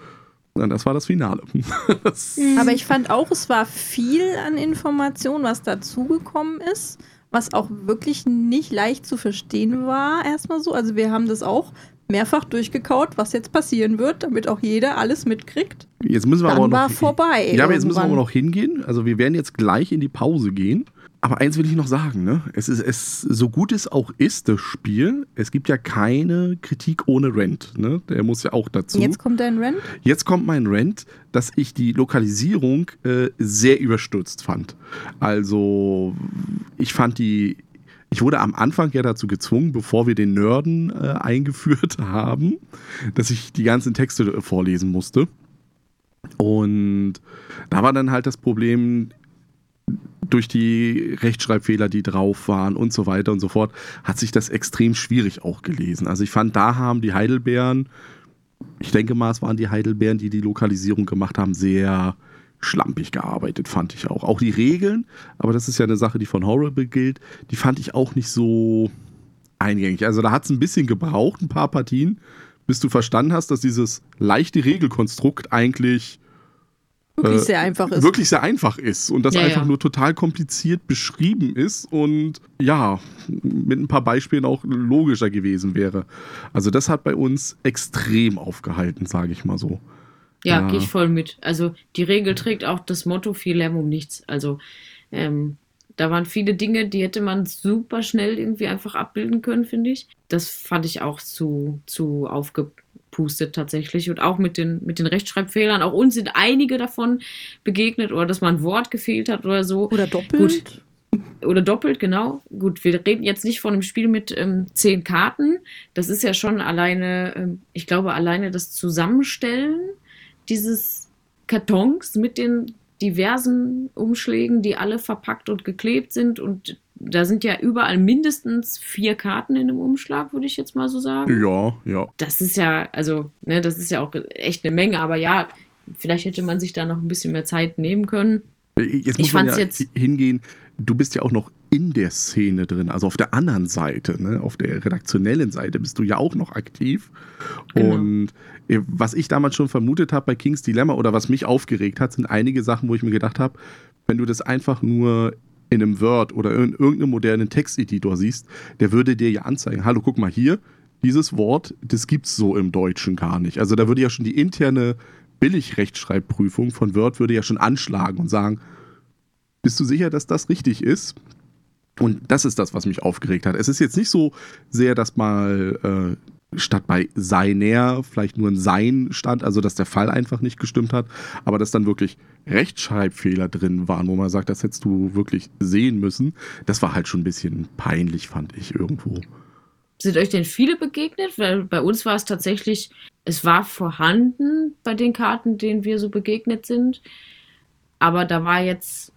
[SPEAKER 2] Und das war das Finale. Das,
[SPEAKER 1] Aber ich fand auch, es war viel an Informationen, was dazugekommen ist, was auch wirklich nicht leicht zu verstehen war, erstmal so. Also wir haben das auch mehrfach durchgekaut, was jetzt passieren wird, damit auch jeder alles mitkriegt.
[SPEAKER 2] jetzt müssen wir
[SPEAKER 1] Dann
[SPEAKER 2] aber noch.
[SPEAKER 1] war vorbei.
[SPEAKER 2] Ja, aber jetzt müssen wir aber noch hingehen. Also wir werden jetzt gleich in die Pause gehen. Aber eins will ich noch sagen, ne? Es ist, es, so gut es auch ist, das Spiel, es gibt ja keine Kritik ohne Rent. Ne? Der muss ja auch dazu.
[SPEAKER 1] Jetzt kommt dein Rent.
[SPEAKER 2] Jetzt kommt mein Rent, dass ich die Lokalisierung äh, sehr überstürzt fand. Also, ich fand die. Ich wurde am Anfang ja dazu gezwungen, bevor wir den Nörden äh, eingeführt haben, dass ich die ganzen Texte äh, vorlesen musste. Und da war dann halt das Problem, durch die Rechtschreibfehler, die drauf waren und so weiter und so fort, hat sich das extrem schwierig auch gelesen. Also ich fand, da haben die Heidelbeeren ich denke mal, es waren die Heidelbeeren, die die Lokalisierung gemacht haben, sehr schlampig gearbeitet, fand ich auch. Auch die Regeln, aber das ist ja eine Sache, die von Horrible gilt, die fand ich auch nicht so eingängig. Also da hat es ein bisschen gebraucht, ein paar Partien, bis du verstanden hast, dass dieses leichte Regelkonstrukt eigentlich
[SPEAKER 1] Wirklich
[SPEAKER 2] Äh,
[SPEAKER 1] sehr einfach ist.
[SPEAKER 2] wirklich sehr einfach ist und das
[SPEAKER 3] Ja,
[SPEAKER 2] einfach
[SPEAKER 3] ja.
[SPEAKER 2] nur total kompliziert beschrieben ist und ja, mit ein paar Beispielen auch logischer gewesen wäre. Also das hat bei uns extrem aufgehalten, sage ich mal so.
[SPEAKER 3] Ja,
[SPEAKER 2] Ja.
[SPEAKER 3] gehe ich voll mit. Also die Regel trägt auch das Motto viel Lärm um nichts. Also ähm, da waren viele Dinge, die hätte man super schnell irgendwie einfach abbilden können, finde ich. Das fand ich auch zu, zu aufgepustet tatsächlich. Und auch mit den, mit den Rechtschreibfehlern. Auch uns sind einige davon begegnet oder dass mal ein Wort gefehlt hat oder so.
[SPEAKER 1] Oder doppelt.
[SPEAKER 3] Oder doppelt, genau. Gut, wir reden jetzt nicht von einem Spiel mit ähm, zehn Karten. Das ist ja schon alleine, ähm, ich glaube, alleine das Zusammenstellen dieses Kartons mit den diversen Umschlägen, die alle verpackt und geklebt sind. Und da sind ja überall mindestens vier Karten in einem Umschlag, würde ich jetzt mal so sagen.
[SPEAKER 2] Ja, ja.
[SPEAKER 3] Das ist ja, also, ne, das ist ja auch echt eine Menge, aber ja, vielleicht hätte man sich da noch ein bisschen mehr Zeit nehmen können.
[SPEAKER 2] Jetzt muss
[SPEAKER 3] Ich
[SPEAKER 2] man ja
[SPEAKER 3] jetzt-
[SPEAKER 2] hingehen, du bist ja auch noch in der Szene drin, also auf der anderen Seite, ne? auf der redaktionellen Seite bist du ja auch noch aktiv.
[SPEAKER 3] Genau.
[SPEAKER 2] Und äh, was ich damals schon vermutet habe bei King's Dilemma oder was mich aufgeregt hat, sind einige Sachen, wo ich mir gedacht habe, wenn du das einfach nur in einem Word oder in irgendeinem modernen Texteditor siehst, der würde dir ja anzeigen, hallo, guck mal hier, dieses Wort, das gibt's so im Deutschen gar nicht. Also da würde ja schon die interne Billigrechtschreibprüfung von Word würde ja schon anschlagen und sagen, bist du sicher, dass das richtig ist? Und das ist das, was mich aufgeregt hat. Es ist jetzt nicht so sehr, dass mal äh, statt bei seiner vielleicht nur ein Sein stand, also dass der Fall einfach nicht gestimmt hat, aber dass dann wirklich Rechtschreibfehler drin waren, wo man sagt, das hättest du wirklich sehen müssen. Das war halt schon ein bisschen peinlich, fand ich irgendwo.
[SPEAKER 3] Sind euch denn viele begegnet? Weil bei uns war es tatsächlich, es war vorhanden bei den Karten, denen wir so begegnet sind. Aber da war jetzt,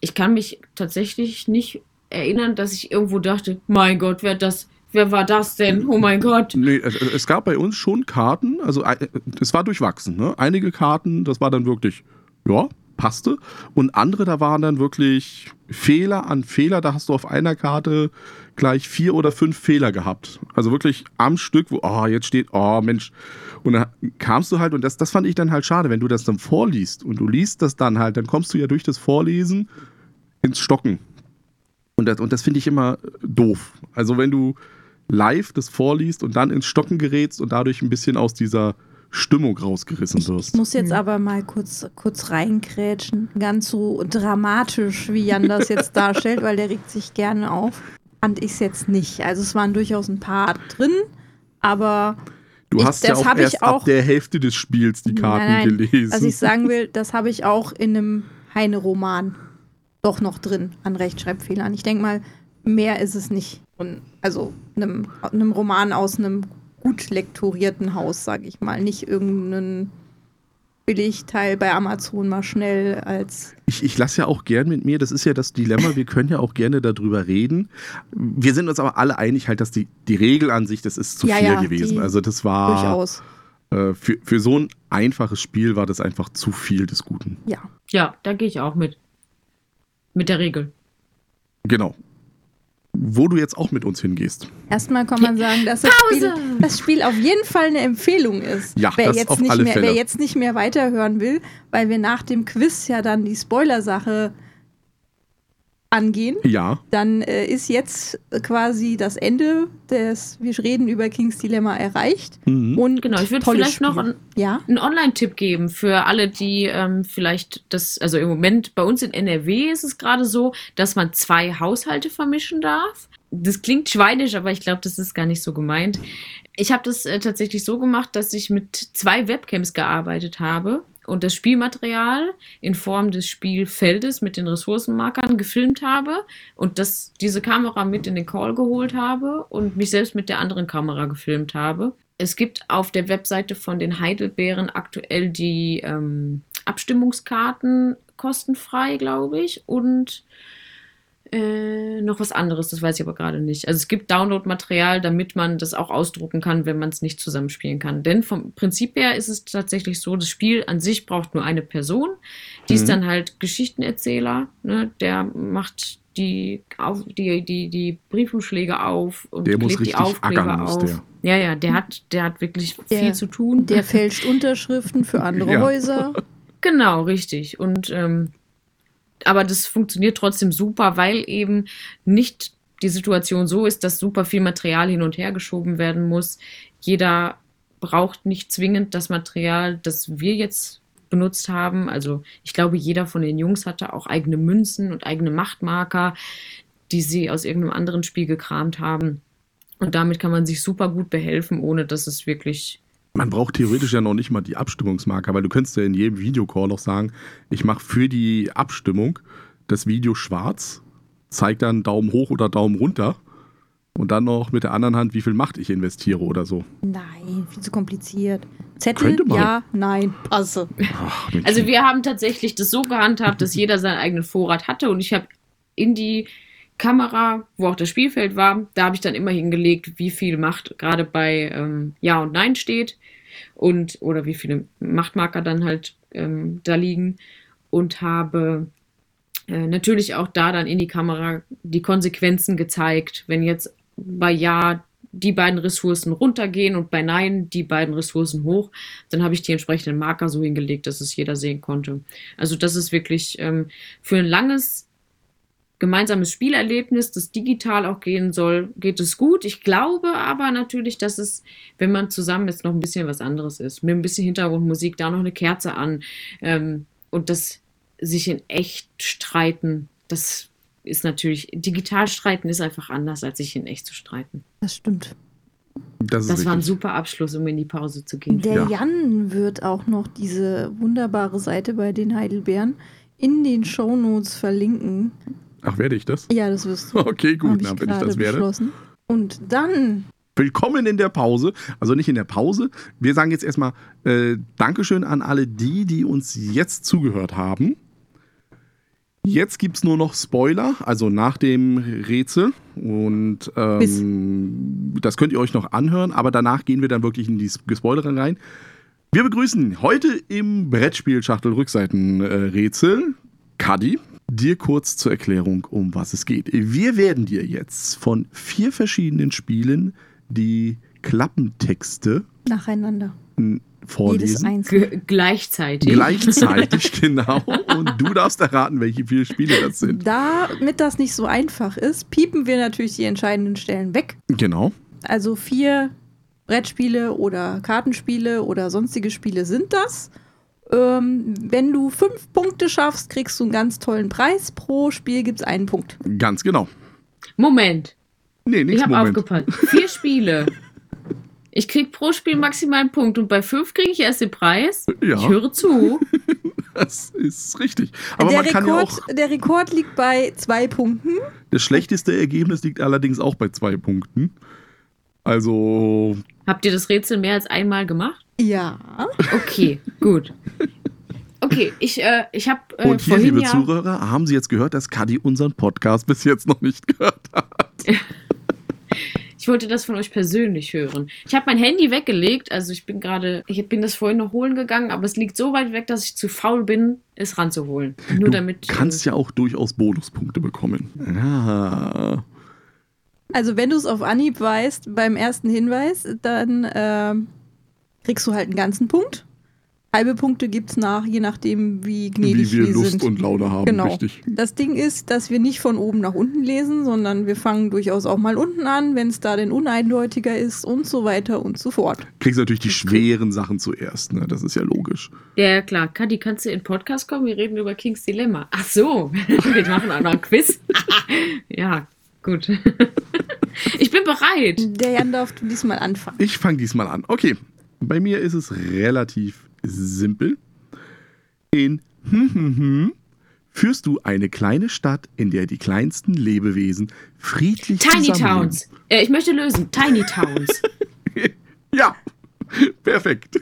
[SPEAKER 3] ich kann mich tatsächlich nicht erinnern, dass ich irgendwo dachte, mein Gott, wer das, wer war das denn? Oh mein Gott.
[SPEAKER 2] Nee, es, gab bei uns schon Karten, also äh, es war durchwachsen. Ne? Einige Karten, das war dann wirklich, ja, passte. Und andere, da waren dann wirklich Fehler an Fehler. Da hast du auf einer Karte gleich vier oder fünf Fehler gehabt. Also wirklich am Stück, wo, oh, jetzt steht, oh Mensch. Und da kamst du halt, und das, das fand ich dann halt schade, wenn du das dann vorliest und du liest das dann halt, dann kommst du ja durch das Vorlesen ins Stocken. Und das, und das finde ich immer doof. Also wenn du live das vorliest und dann ins Stocken gerätst und dadurch ein bisschen aus dieser Stimmung rausgerissen
[SPEAKER 1] Ich
[SPEAKER 2] wirst.
[SPEAKER 1] muss jetzt aber mal kurz, kurz reinkrätschen. Ganz so dramatisch, wie Jan das jetzt darstellt, weil der regt sich gerne auf. Fand ich es jetzt nicht. Also es waren durchaus ein paar drin, aber
[SPEAKER 2] Du
[SPEAKER 1] ich-
[SPEAKER 2] hast ja
[SPEAKER 1] das
[SPEAKER 2] auch
[SPEAKER 1] hab ich
[SPEAKER 2] erst
[SPEAKER 1] auch-
[SPEAKER 2] ab der Hälfte des Spiels die Karten
[SPEAKER 1] Nein, nein.
[SPEAKER 2] gelesen.
[SPEAKER 1] was ich sagen will, das habe ich auch in einem Heine-Roman doch noch drin an Rechtschreibfehlern. Ich denke mal, mehr ist es nicht. Und also einem, einem Roman aus einem gut lektorierten Haus, sage ich mal. Nicht irgendeinen Billigteil bei Amazon mal schnell als
[SPEAKER 2] Ich, ich lasse ja auch gern mit mir, das ist ja das Dilemma, wir können ja auch gerne darüber reden. Wir sind uns aber alle einig halt, dass die, die Regel an sich, das ist zu
[SPEAKER 1] Ja,
[SPEAKER 2] viel
[SPEAKER 1] ja,
[SPEAKER 2] gewesen. Also das war
[SPEAKER 1] durchaus.
[SPEAKER 2] äh, für, für so ein einfaches Spiel war das einfach zu viel des Guten.
[SPEAKER 1] Ja.
[SPEAKER 3] Ja, da gehe ich auch mit. Mit der Regel.
[SPEAKER 2] Genau. Wo du jetzt auch mit uns hingehst.
[SPEAKER 1] Erstmal kann man sagen, dass das Spiel, das Spiel auf jeden Fall eine Empfehlung ist.
[SPEAKER 2] Ja,
[SPEAKER 1] wer,
[SPEAKER 2] das
[SPEAKER 1] jetzt
[SPEAKER 2] auf
[SPEAKER 1] nicht
[SPEAKER 2] alle
[SPEAKER 1] mehr,
[SPEAKER 2] Fälle.
[SPEAKER 1] wer jetzt nicht mehr weiterhören will, weil wir nach dem Quiz ja dann die Spoiler-Sache angehen,
[SPEAKER 2] Ja,
[SPEAKER 1] dann äh, ist jetzt quasi das Ende des Wir reden über Kings Dilemma erreicht.
[SPEAKER 2] Mhm.
[SPEAKER 1] Und
[SPEAKER 3] Genau, ich würde vielleicht noch
[SPEAKER 1] Spiel.
[SPEAKER 3] ein,
[SPEAKER 1] Ja,
[SPEAKER 3] einen Online-Tipp geben für alle, die ähm, vielleicht das, also im Moment bei uns in NRW ist es gerade so, dass man zwei Haushalte vermischen darf. Das klingt schweinisch, aber ich glaube, das ist gar nicht so gemeint. Ich habe das äh, tatsächlich so gemacht, dass ich mit zwei Webcams gearbeitet habe und das Spielmaterial in Form des Spielfeldes mit den Ressourcenmarkern gefilmt habe und das, diese Kamera mit in den Call geholt habe und mich selbst mit der anderen Kamera gefilmt habe. Es gibt auf der Webseite von den Heidelbeeren aktuell die ähm, Abstimmungskarten kostenfrei, glaube ich, und äh, noch was anderes, das weiß ich aber gerade nicht. Also es gibt Downloadmaterial, damit man das auch ausdrucken kann, wenn man es nicht zusammenspielen kann. Denn vom Prinzip her ist es tatsächlich so, das Spiel an sich braucht nur eine Person. Die
[SPEAKER 2] Mhm.
[SPEAKER 3] ist dann halt Geschichtenerzähler, ne? der macht die, auf, die, die, die Briefumschläge auf und
[SPEAKER 2] Der muss
[SPEAKER 3] klebt die
[SPEAKER 2] richtig
[SPEAKER 3] Aufkleber auf.
[SPEAKER 2] der.
[SPEAKER 3] Ja, ja, der hat, der hat wirklich
[SPEAKER 1] Der-
[SPEAKER 3] viel zu tun.
[SPEAKER 1] der fälscht Unterschriften für andere
[SPEAKER 2] Ja.
[SPEAKER 1] Häuser.
[SPEAKER 3] Genau, richtig. Und ähm, aber das funktioniert trotzdem super, weil eben nicht die Situation so ist, dass super viel Material hin und her geschoben werden muss. Jeder braucht nicht zwingend das Material, das wir jetzt benutzt haben. Also ich glaube, jeder von den Jungs hatte auch eigene Münzen und eigene Machtmarker, die sie aus irgendeinem anderen Spiel gekramt haben. Und damit kann man sich super gut behelfen, ohne dass es wirklich
[SPEAKER 2] Man braucht theoretisch ja noch nicht mal die Abstimmungsmarker, weil du könntest ja in jedem Videocall noch sagen, ich mache für die Abstimmung das Video schwarz, zeig dann Daumen hoch oder Daumen runter und dann noch mit der anderen Hand, wie viel Macht ich investiere oder so.
[SPEAKER 1] Nein, viel zu kompliziert. Zettel, ja, nein, passe.
[SPEAKER 2] Ach.
[SPEAKER 3] Also wir haben tatsächlich das so gehandhabt, dass jeder seinen eigenen Vorrat hatte und ich habe in die Kamera, wo auch das Spielfeld war, da habe ich dann immer hingelegt, wie viel Macht gerade bei ähm, Ja und Nein steht und oder wie viele Machtmarker dann halt ähm, da liegen und habe äh, natürlich auch da dann in die Kamera die Konsequenzen gezeigt, wenn jetzt bei Ja die beiden Ressourcen runtergehen und bei Nein die beiden Ressourcen hoch, dann habe ich die entsprechenden Marker so hingelegt, dass es jeder sehen konnte. Also das ist wirklich ähm, für ein langes gemeinsames Spielerlebnis, das digital auch gehen soll, geht es gut. Ich glaube aber natürlich, dass es, wenn man zusammen ist, noch ein bisschen was anderes ist. Mit ein bisschen Hintergrundmusik, da noch eine Kerze an ähm, und das sich in echt streiten, das ist natürlich, digital streiten ist einfach anders, als sich in echt zu streiten.
[SPEAKER 1] Das stimmt.
[SPEAKER 2] das
[SPEAKER 3] Das war ein super Abschluss, um in die Pause zu gehen.
[SPEAKER 1] Der
[SPEAKER 2] Ja.
[SPEAKER 1] Jan wird auch noch diese wunderbare Seite bei den Heidelbeeren in den Shownotes verlinken.
[SPEAKER 2] Ach, werde ich das?
[SPEAKER 1] Ja, das wirst du.
[SPEAKER 2] Okay, gut, na, wenn ich das werde.
[SPEAKER 1] Und dann
[SPEAKER 2] Willkommen in der Pause. Also nicht in der Pause. Wir sagen jetzt erstmal äh, Dankeschön an alle die, die uns jetzt zugehört haben. Jetzt gibt es nur noch Spoiler, also nach dem Rätsel. Und ähm, das könnt ihr euch noch anhören, aber danach gehen wir dann wirklich in die Gespoilere rein. Wir begrüßen heute im Brettspiel-Schachtel-Rückseiten-Rätsel Kadi. Dir kurz zur Erklärung, um was es geht. Wir werden dir jetzt von vier verschiedenen Spielen die Klappentexte
[SPEAKER 1] nacheinander.
[SPEAKER 2] vorlesen.
[SPEAKER 3] G gleichzeitig.
[SPEAKER 2] Gleichzeitig, genau. Und du darfst erraten, welche vier Spiele das sind.
[SPEAKER 1] Damit das nicht so einfach ist, piepen wir natürlich die entscheidenden Stellen weg.
[SPEAKER 2] Genau.
[SPEAKER 1] Also vier Brettspiele oder Kartenspiele oder sonstige Spiele sind das. Ähm, wenn du fünf Punkte schaffst, kriegst du einen ganz tollen Preis. Pro Spiel gibt es einen Punkt.
[SPEAKER 2] Ganz genau.
[SPEAKER 3] Moment,
[SPEAKER 2] Nee,
[SPEAKER 3] ich
[SPEAKER 2] nichts
[SPEAKER 3] habe
[SPEAKER 2] Moment.
[SPEAKER 3] aufgepasst. Vier Spiele. Ich krieg pro Spiel maximal einen Punkt und bei fünf kriege ich erst den Preis. Ich
[SPEAKER 2] Ja,
[SPEAKER 3] höre zu.
[SPEAKER 2] das ist richtig. Aber
[SPEAKER 1] der,
[SPEAKER 2] man kann ja
[SPEAKER 1] Rekord,
[SPEAKER 2] auch.
[SPEAKER 1] der Rekord liegt bei zwei Punkten.
[SPEAKER 2] Das schlechteste Ergebnis liegt allerdings auch bei zwei Punkten. Also,
[SPEAKER 3] Habt ihr das Rätsel mehr als einmal gemacht?
[SPEAKER 1] Ja.
[SPEAKER 3] Okay, gut. Okay, ich, äh, ich habe äh,
[SPEAKER 2] und hier,
[SPEAKER 3] vorhin
[SPEAKER 2] liebe
[SPEAKER 3] ja,
[SPEAKER 2] Zuhörer, haben Sie jetzt gehört, dass Kadi unseren Podcast bis jetzt noch nicht gehört hat?
[SPEAKER 3] ich wollte das von euch persönlich hören. Ich habe mein Handy weggelegt, also ich bin gerade, ich bin das vorhin noch holen gegangen, aber es liegt so weit weg, dass ich zu faul bin, es ranzuholen. Nur
[SPEAKER 2] du
[SPEAKER 3] damit.
[SPEAKER 2] kannst ja auch durchaus Bonuspunkte bekommen. Ja.
[SPEAKER 1] Also wenn du es auf Anhieb weißt, beim ersten Hinweis, dann ähm, kriegst du halt einen ganzen Punkt. Halbe Punkte gibt es nach, je nachdem, wie gnädig
[SPEAKER 2] Wie wir
[SPEAKER 1] wir
[SPEAKER 2] Lust
[SPEAKER 1] sind.
[SPEAKER 2] und Laune haben,
[SPEAKER 1] Genau.
[SPEAKER 2] richtig.
[SPEAKER 1] Das Ding ist, dass wir nicht von oben nach unten lesen, sondern wir fangen durchaus auch mal unten an, wenn es da denn uneindeutiger ist und so weiter und so fort.
[SPEAKER 2] Kriegst natürlich die schweren Sachen zuerst, ne? Das ist ja logisch.
[SPEAKER 3] Ja, ja, klar. Kadi, kannst du in den Podcast kommen? Wir reden über Kings Dilemma. Ach so, wir machen auch noch ein Quiz. ja, gut. ich bin bereit.
[SPEAKER 1] Der Jan darf diesmal anfangen.
[SPEAKER 2] Ich fange diesmal an. Okay, bei mir ist es relativ simpel. In hm, hm, hm, führst du eine kleine Stadt, in der die kleinsten Lebewesen friedlich
[SPEAKER 3] Tiny. Towns. Äh, ich möchte lösen. Tiny Towns.
[SPEAKER 2] Ja, perfekt.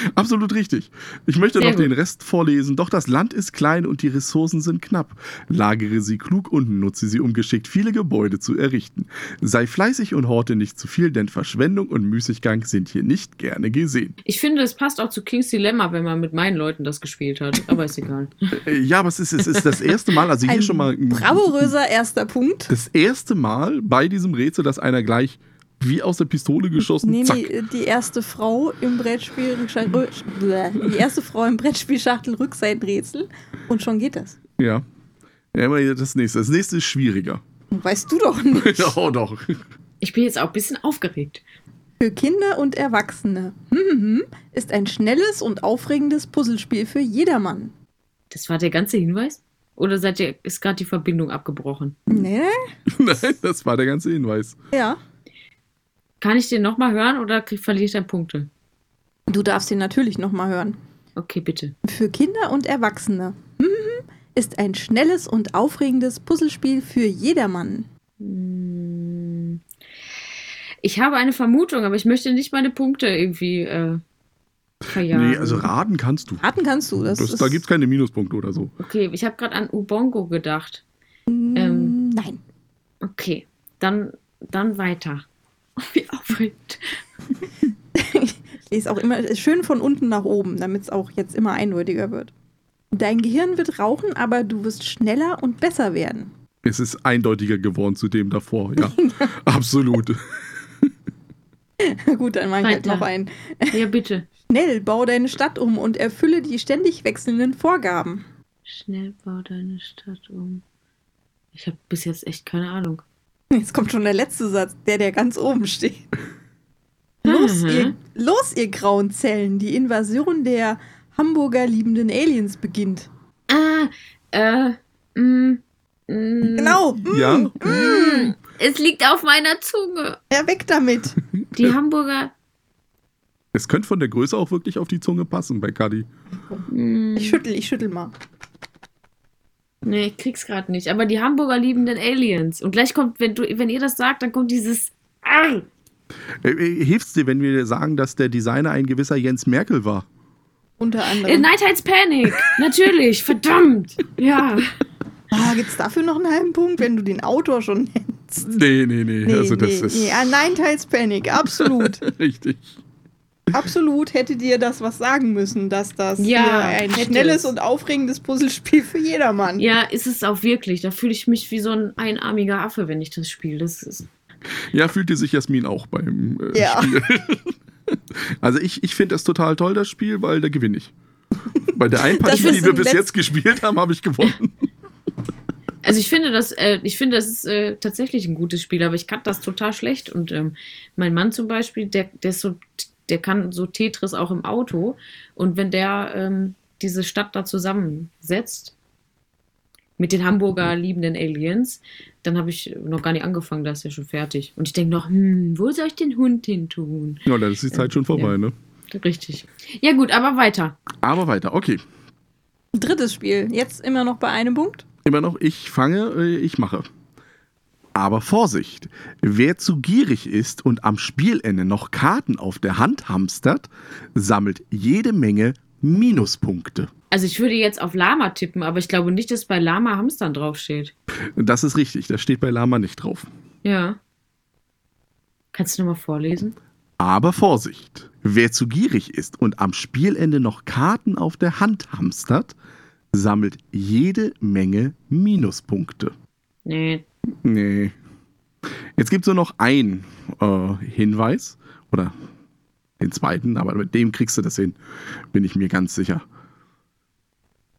[SPEAKER 2] Absolut richtig. Ich möchte
[SPEAKER 3] Sehr
[SPEAKER 2] noch den
[SPEAKER 3] gut.
[SPEAKER 2] Rest vorlesen. Doch das Land ist klein und die Ressourcen sind knapp. Lagere sie klug und nutze sie, um geschickt viele Gebäude zu errichten. Sei fleißig und horte nicht zu viel, denn Verschwendung und Müßiggang sind hier nicht gerne gesehen.
[SPEAKER 3] Ich finde, es passt auch zu Kings Dilemma, wenn man mit meinen Leuten das gespielt hat. Aber ist egal.
[SPEAKER 2] Äh, Ja, aber es ist, es ist das erste Mal, also hier
[SPEAKER 1] Ein
[SPEAKER 2] schon mal
[SPEAKER 1] bravouröser erster Punkt.
[SPEAKER 2] das erste Mal bei diesem Rätsel, dass einer gleich wie aus der Pistole geschossen,
[SPEAKER 1] Nee,
[SPEAKER 2] zack.
[SPEAKER 1] nee, die erste Frau im Brettspiel, die erste Frau im Brettspielschachtel Rückseitenrätsel und schon geht das.
[SPEAKER 2] Ja. Ja, aber das nächste. Das nächste ist schwieriger.
[SPEAKER 1] Weißt du doch nicht.
[SPEAKER 2] oh, doch.
[SPEAKER 3] Ich bin jetzt auch ein bisschen aufgeregt.
[SPEAKER 1] Für Kinder und Erwachsene mhm, ist ein schnelles und aufregendes Puzzlespiel für jedermann.
[SPEAKER 3] Das war der ganze Hinweis? Oder seid ihr, ist gerade die Verbindung abgebrochen?
[SPEAKER 1] Nee,
[SPEAKER 2] Nein, das war der ganze Hinweis.
[SPEAKER 1] ja.
[SPEAKER 3] Kann ich den nochmal hören oder verliere ich dann Punkte?
[SPEAKER 1] Du darfst ihn natürlich nochmal hören.
[SPEAKER 3] Okay, bitte.
[SPEAKER 1] Für Kinder und Erwachsene mhm, ist ein schnelles und aufregendes Puzzlespiel für jedermann.
[SPEAKER 3] Ich habe eine Vermutung, aber ich möchte nicht meine Punkte irgendwie äh, verjagen.
[SPEAKER 2] Nee, also raten kannst du.
[SPEAKER 1] Raten kannst du. Das,
[SPEAKER 2] Das,
[SPEAKER 1] ist,
[SPEAKER 2] da gibt es keine Minuspunkte oder so.
[SPEAKER 3] Okay, ich habe gerade an Ubongo gedacht.
[SPEAKER 1] Mm,
[SPEAKER 3] ähm,
[SPEAKER 1] Nein.
[SPEAKER 3] Okay, dann, dann weiter. Wie aufregend.
[SPEAKER 1] Ich lese auch immer schön von unten nach oben, damit es auch jetzt immer eindeutiger wird. Dein Gehirn wird rauchen, aber du wirst schneller und besser werden.
[SPEAKER 2] Es ist eindeutiger geworden zu dem davor, ja. Absolut.
[SPEAKER 1] Gut, dann mache ich halt noch einen.
[SPEAKER 3] Ja, bitte.
[SPEAKER 1] Schnell, bau deine Stadt um und erfülle die ständig wechselnden Vorgaben.
[SPEAKER 3] Schnell bau deine Stadt um. Ich habe bis jetzt echt keine Ahnung.
[SPEAKER 1] Jetzt kommt schon der letzte Satz, der, der ganz oben steht. Los,
[SPEAKER 3] Mhm.
[SPEAKER 1] ihr, los, ihr grauen Zellen, die Invasion der Hamburger liebenden Aliens beginnt.
[SPEAKER 3] Ah, äh, mm, mm,
[SPEAKER 1] Genau. mm,
[SPEAKER 2] Ja.
[SPEAKER 3] Mm, es liegt auf meiner Zunge.
[SPEAKER 1] Ja, weg damit.
[SPEAKER 3] Die Hamburger.
[SPEAKER 2] Es könnte von der Größe auch wirklich auf die Zunge passen bei Cuddy.
[SPEAKER 3] Mm,
[SPEAKER 1] Ich schüttel, ich schüttel mal.
[SPEAKER 3] Nee, ich krieg's gerade nicht. Aber die Hamburger liebenden Aliens. Und gleich kommt, wenn, du, wenn ihr das sagt, dann kommt dieses. Arr!
[SPEAKER 2] Äh, äh, Hilft's dir, wenn wir sagen, dass der Designer ein gewisser Jens Merkel war?
[SPEAKER 1] Unter
[SPEAKER 3] Äh,
[SPEAKER 1] anderem.
[SPEAKER 3] Night Heights Panic. Natürlich. Verdammt. Ja.
[SPEAKER 1] Ah, gibt's dafür noch einen halben Punkt, wenn du den Autor schon nennst?
[SPEAKER 2] Nee, nee, nee.
[SPEAKER 1] Nee,
[SPEAKER 2] also das
[SPEAKER 1] nee,
[SPEAKER 2] ist
[SPEAKER 1] nee. Ah, nein, teils Panic, absolut.
[SPEAKER 2] richtig.
[SPEAKER 1] absolut hätte dir das was sagen müssen, dass das
[SPEAKER 3] Ja,
[SPEAKER 1] ein schnelles
[SPEAKER 3] es.
[SPEAKER 1] und aufregendes Puzzlespiel für jedermann.
[SPEAKER 3] Ja, ist es auch wirklich. Da fühle ich mich wie so ein einarmiger Affe, wenn ich das spiele. Das ist.
[SPEAKER 2] Ja, fühlte sich Jasmin auch beim äh,
[SPEAKER 1] Ja.
[SPEAKER 2] Spiel. Also ich, ich finde das total toll, das Spiel, weil da gewinne ich. Bei der einen Partie, die wir bis jetzt gespielt haben, habe ich gewonnen.
[SPEAKER 3] Also ich finde das, äh, ich finde, das ist äh, tatsächlich ein gutes Spiel, aber ich kann das total schlecht. Und ähm, mein Mann zum Beispiel, der, der ist so, der kann so Tetris auch im Auto. Und wenn der ähm, diese Stadt da zusammensetzt mit den Hamburger liebenden Aliens, dann habe ich noch gar nicht angefangen, da ist ja schon fertig. Und ich denke noch, hm, wo soll ich den Hund hin tun?
[SPEAKER 2] Ja, dann ist die Zeit schon vorbei,
[SPEAKER 3] Ja.
[SPEAKER 2] ne?
[SPEAKER 3] Richtig. Ja gut, aber weiter.
[SPEAKER 2] Aber weiter, okay.
[SPEAKER 1] Drittes Spiel, jetzt immer noch bei einem Punkt.
[SPEAKER 2] Immer noch, ich fange, äh, ich mache. Aber Vorsicht, wer zu gierig ist und am Spielende noch Karten auf der Hand hamstert, sammelt jede Menge Minuspunkte.
[SPEAKER 3] Also ich würde jetzt auf Lama tippen, aber ich glaube nicht, dass bei Lama Hamstern draufsteht.
[SPEAKER 2] Das ist richtig, das steht bei Lama nicht drauf.
[SPEAKER 3] Ja. Kannst du nochmal vorlesen?
[SPEAKER 2] Aber Vorsicht, wer zu gierig ist und am Spielende noch Karten auf der Hand hamstert, sammelt jede Menge Minuspunkte.
[SPEAKER 3] Nee.
[SPEAKER 2] Nee. Jetzt gibt es nur noch einen äh, Hinweis. Oder den zweiten, aber mit dem kriegst du das hin. Bin ich mir ganz sicher.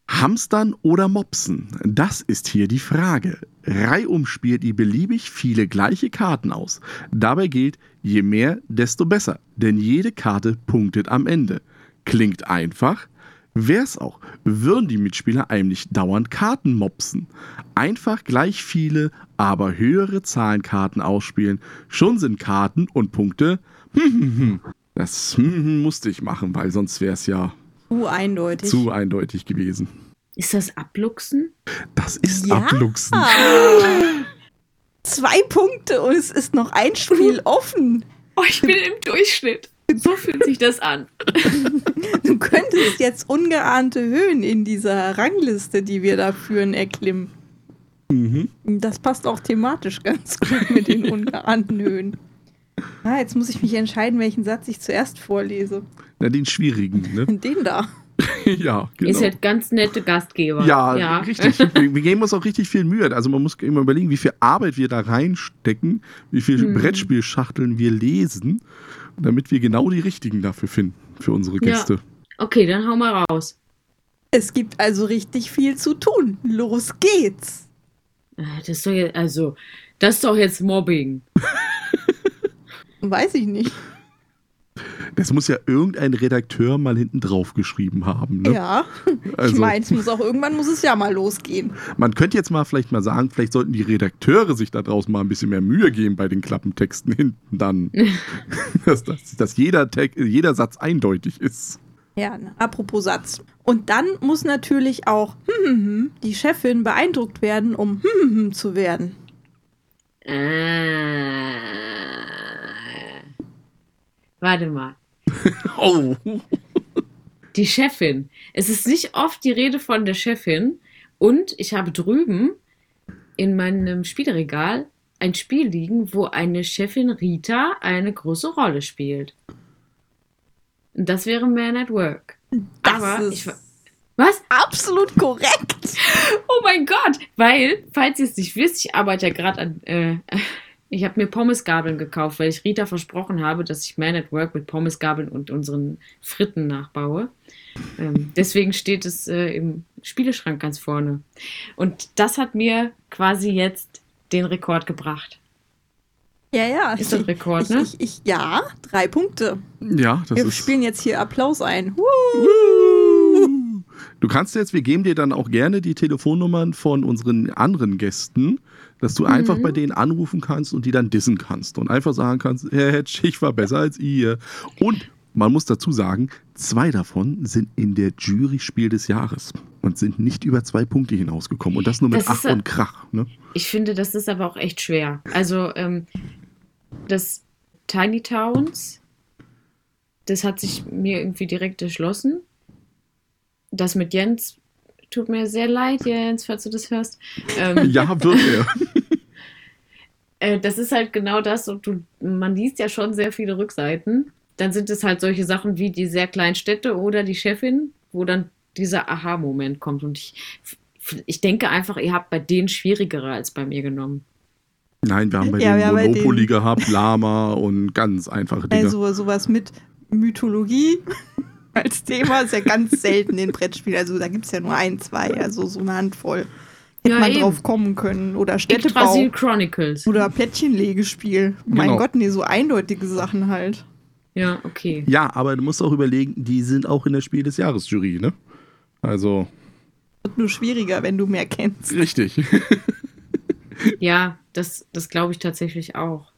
[SPEAKER 2] Hamstern oder Mopsen? Das ist hier die Frage. Reihum spielt ihr beliebig viele gleiche Karten aus. Dabei gilt, je mehr, desto besser, denn jede Karte punktet am Ende. Klingt einfach, wär's auch, würden die Mitspieler eigentlich dauernd Karten mopsen. Einfach gleich viele, aber höhere Zahlenkarten ausspielen. Schon sind Karten und Punkte. Das musste ich machen, weil sonst wäre es ja
[SPEAKER 1] Zu eindeutig.
[SPEAKER 2] zu eindeutig gewesen.
[SPEAKER 3] Ist das Abluchsen?
[SPEAKER 2] Das ist
[SPEAKER 1] Ja.
[SPEAKER 2] Abluchsen.
[SPEAKER 1] Zwei Punkte und es ist noch ein Spiel offen.
[SPEAKER 3] Oh, ich bin im Durchschnitt. So fühlt sich das an.
[SPEAKER 1] Du könntest jetzt ungeahnte Höhen in dieser Rangliste, die wir da führen, erklimmen.
[SPEAKER 2] Mhm.
[SPEAKER 1] Das passt auch thematisch ganz gut mit den ungeahnten Höhen. Ah, jetzt muss ich mich entscheiden, welchen Satz ich zuerst vorlese.
[SPEAKER 2] Na, den schwierigen, ne?
[SPEAKER 1] Den da.
[SPEAKER 2] ja, genau.
[SPEAKER 3] Ist halt ganz nette Gastgeber.
[SPEAKER 2] Ja, richtig. Wir, wir geben uns auch richtig viel Mühe. Also man muss immer überlegen, wie viel Arbeit wir da reinstecken, wie viele
[SPEAKER 3] Mhm.
[SPEAKER 2] Brettspielschachteln wir lesen, damit wir genau die richtigen dafür finden, für unsere
[SPEAKER 3] Ja.
[SPEAKER 2] Gäste.
[SPEAKER 3] Okay, dann hau mal raus.
[SPEAKER 1] Es gibt also richtig viel zu tun. Los geht's.
[SPEAKER 3] Äh, Das ist doch jetzt, also, das ist doch jetzt Mobbing.
[SPEAKER 1] Weiß ich nicht.
[SPEAKER 2] Das muss ja irgendein Redakteur mal hinten drauf geschrieben haben. Ne?
[SPEAKER 1] Ja.
[SPEAKER 2] Also-
[SPEAKER 1] Ich meine, es muss auch irgendwann muss es ja mal losgehen.
[SPEAKER 2] Man könnte jetzt mal vielleicht mal sagen, vielleicht sollten die Redakteure sich da draußen mal ein bisschen mehr Mühe geben bei den Klappentexten hinten dann. dass, dass, dass jeder, Text, jeder Satz eindeutig ist.
[SPEAKER 1] Ja, ne? apropos Satz. Und dann muss natürlich auch die Chefin beeindruckt werden, um zu werden.
[SPEAKER 3] Äh, warte mal.
[SPEAKER 2] Oh.
[SPEAKER 3] Die Chefin. Es ist nicht oft die Rede von der Chefin. Und ich habe drüben in meinem Spielregal ein Spiel liegen, wo eine Chefin Rita eine große Rolle spielt. Und Das wäre Man at Work.
[SPEAKER 1] Das
[SPEAKER 3] Aber
[SPEAKER 1] ist
[SPEAKER 3] ich wa- was?
[SPEAKER 1] absolut korrekt.
[SPEAKER 3] Oh mein Gott! Weil, falls ihr es nicht wisst, ich arbeite ja gerade an. Äh, ich habe mir Pommesgabeln gekauft, weil ich Rita versprochen habe, dass ich Man at Work mit Pommesgabeln und unseren Fritten nachbaue. Ähm, deswegen steht es äh, im Spieleschrank ganz vorne. Und das hat mir quasi jetzt den Rekord gebracht.
[SPEAKER 1] Ja, ja.
[SPEAKER 3] Ist das Rekord,
[SPEAKER 1] ich,
[SPEAKER 3] ne?
[SPEAKER 1] Ich, ich, ja, drei Punkte.
[SPEAKER 2] Ja, das
[SPEAKER 1] Wir
[SPEAKER 2] ist.
[SPEAKER 1] spielen jetzt hier Applaus ein. Woo!
[SPEAKER 2] Du kannst jetzt, wir geben dir dann auch gerne die Telefonnummern von unseren anderen Gästen, dass du einfach bei denen anrufen kannst und die dann dissen kannst und einfach sagen kannst, Herr Hetsch, ich war besser als ihr. Und man muss dazu sagen, zwei davon sind in der Jury Spiel des Jahres und sind nicht über zwei Punkte hinausgekommen. Und das nur mit
[SPEAKER 3] Das
[SPEAKER 2] Ach und Krach. Ne?
[SPEAKER 3] Ich finde, das ist aber auch echt schwer. Also, ähm, das Tiny Towns, das hat sich mir irgendwie direkt erschlossen. Das mit Jens, tut mir sehr leid, Jens, falls du das hörst. Ähm,
[SPEAKER 2] Ja, wird er.
[SPEAKER 3] äh, das ist halt genau das, und du, man liest ja schon sehr viele Rückseiten. Dann sind es halt solche Sachen wie die sehr kleinen Städte oder die Chefin, wo dann dieser Aha-Moment kommt. Und ich, ich denke einfach, ihr habt bei denen schwierigere als bei mir genommen.
[SPEAKER 2] Nein, wir haben bei
[SPEAKER 1] Ja,
[SPEAKER 2] denen
[SPEAKER 1] bei
[SPEAKER 2] Monopoly
[SPEAKER 1] denen-
[SPEAKER 2] gehabt, Lama und ganz einfache Dinge.
[SPEAKER 1] Also sowas mit Mythologie als Thema ist ja ganz selten in Brettspielen. Also da gibt es ja nur ein, zwei, also so eine Handvoll. Hätte
[SPEAKER 3] Ja,
[SPEAKER 1] man
[SPEAKER 3] eben.
[SPEAKER 1] drauf kommen können. Oder Städtebau.
[SPEAKER 3] Yggdrasil Chronicles.
[SPEAKER 1] Oder Plättchenlegespiel. Mein
[SPEAKER 2] Genau.
[SPEAKER 1] Gott, nee, so eindeutige Sachen halt.
[SPEAKER 3] Ja, okay.
[SPEAKER 2] ja, aber du musst auch überlegen, die sind auch in der Spiel des Jahres Jury, ne? Also,
[SPEAKER 1] Wird nur schwieriger, wenn du mehr kennst.
[SPEAKER 2] richtig.
[SPEAKER 3] Ja, das, das glaube ich tatsächlich auch.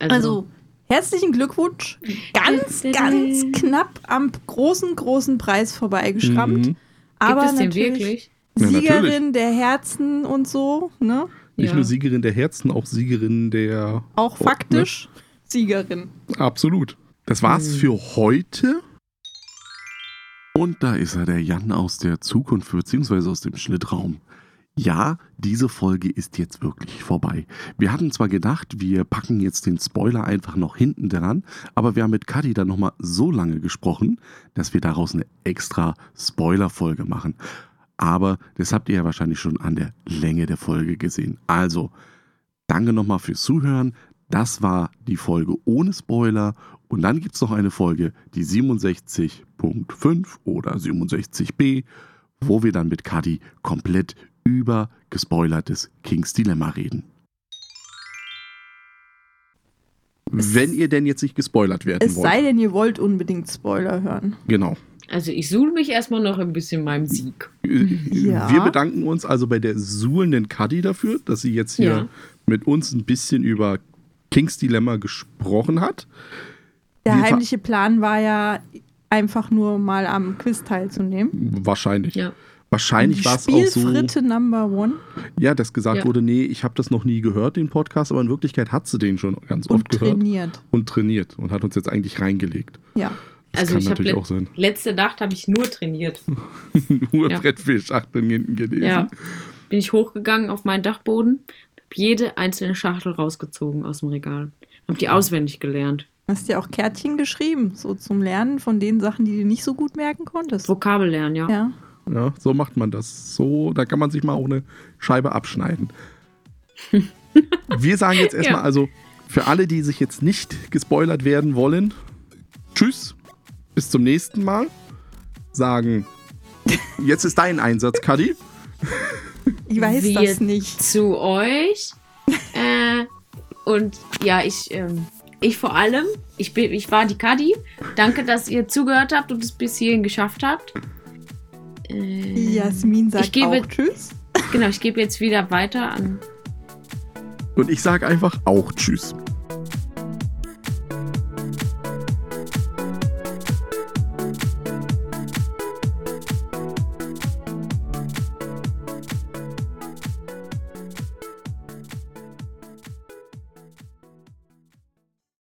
[SPEAKER 1] Also, herzlichen Glückwunsch. Ganz, ganz knapp am großen, großen Preis vorbeigeschrammt.
[SPEAKER 2] Mhm.
[SPEAKER 1] Aber
[SPEAKER 3] gibt es den
[SPEAKER 1] natürlich
[SPEAKER 3] wirklich?
[SPEAKER 1] Siegerin
[SPEAKER 2] natürlich.
[SPEAKER 1] der Herzen und so, ne?
[SPEAKER 2] Nicht
[SPEAKER 3] Ja.
[SPEAKER 2] nur Siegerin der Herzen, auch Siegerin der.
[SPEAKER 1] Auch
[SPEAKER 2] Oh,
[SPEAKER 1] faktisch Siegerin.
[SPEAKER 2] Absolut. Das war's
[SPEAKER 3] Mhm.
[SPEAKER 2] für heute. Und da ist er, der Jan aus der Zukunft, beziehungsweise aus dem Schnittraum. Ja, diese Folge ist jetzt wirklich vorbei. Wir hatten zwar gedacht, wir packen jetzt den Spoiler einfach noch hinten dran, aber wir haben mit Kadi dann nochmal so lange gesprochen, dass wir daraus eine extra Spoiler-Folge machen. Aber das habt ihr ja wahrscheinlich schon an der Länge der Folge gesehen. Also, danke nochmal fürs Zuhören. Das war die Folge ohne Spoiler. Und dann gibt es noch eine Folge, die 67.5 oder 67b, wo wir dann mit Kadi komplett über gespoilertes Kings Dilemma reden. Wenn ihr denn jetzt nicht gespoilert werden
[SPEAKER 1] Es
[SPEAKER 2] wollt.
[SPEAKER 1] sei denn, ihr wollt unbedingt Spoiler hören.
[SPEAKER 2] Genau.
[SPEAKER 3] Also ich suhle mich erstmal noch ein bisschen meinem Sieg.
[SPEAKER 1] Ja.
[SPEAKER 2] Wir bedanken uns also bei der suhlenden Kadi dafür, dass sie jetzt hier
[SPEAKER 3] Ja.
[SPEAKER 2] mit uns ein bisschen über Kings Dilemma gesprochen hat.
[SPEAKER 1] Der
[SPEAKER 2] Wir
[SPEAKER 1] heimliche Plan war ja einfach nur mal am Quiz teilzunehmen.
[SPEAKER 2] Wahrscheinlich.
[SPEAKER 3] Ja.
[SPEAKER 2] Wahrscheinlich war es auch so,
[SPEAKER 1] Spielfritte Number One
[SPEAKER 2] ja, dass gesagt
[SPEAKER 3] Ja.
[SPEAKER 2] wurde, nee, ich habe das noch nie gehört, den Podcast, aber in Wirklichkeit hat sie den schon ganz
[SPEAKER 1] und
[SPEAKER 2] oft gehört
[SPEAKER 1] trainiert.
[SPEAKER 2] und trainiert und hat uns jetzt eigentlich reingelegt.
[SPEAKER 1] Ja.
[SPEAKER 2] Das
[SPEAKER 3] Also
[SPEAKER 2] kann
[SPEAKER 3] ich habe
[SPEAKER 2] natürlich auch sein.
[SPEAKER 3] letzte Nacht habe ich nur trainiert.
[SPEAKER 2] Nur
[SPEAKER 3] Ja.
[SPEAKER 2] Brettspielschachteln hinten gelesen.
[SPEAKER 3] Ja. Bin ich hochgegangen auf meinen Dachboden, habe jede einzelne Schachtel rausgezogen aus dem Regal. Habe die auswendig gelernt.
[SPEAKER 1] Hast dir auch Kärtchen geschrieben, so zum Lernen von den Sachen, die du nicht so gut merken konntest.
[SPEAKER 3] Vokabel lernen, ja.
[SPEAKER 1] Ja.
[SPEAKER 2] Ja, so macht man das. So, da kann man sich mal auch eine Scheibe abschneiden. Wir sagen jetzt erstmal
[SPEAKER 3] Ja.
[SPEAKER 2] also für alle, die sich jetzt nicht gespoilert werden wollen, tschüss, bis zum nächsten Mal. Sagen, jetzt ist dein Einsatz, Kadi.
[SPEAKER 1] Ich weiß
[SPEAKER 3] Wir
[SPEAKER 1] das nicht.
[SPEAKER 3] Zu euch. äh, und ja, ich, ähm, ich vor allem, ich, bin, ich war die Kadi. Danke, dass ihr zugehört habt und es bis hierhin geschafft habt. Äh,
[SPEAKER 1] Jasmin sagt
[SPEAKER 3] Ich gebe-
[SPEAKER 1] auch Tschüss.
[SPEAKER 3] Genau, ich gebe jetzt wieder weiter an
[SPEAKER 2] Und ich sage einfach auch tschüss.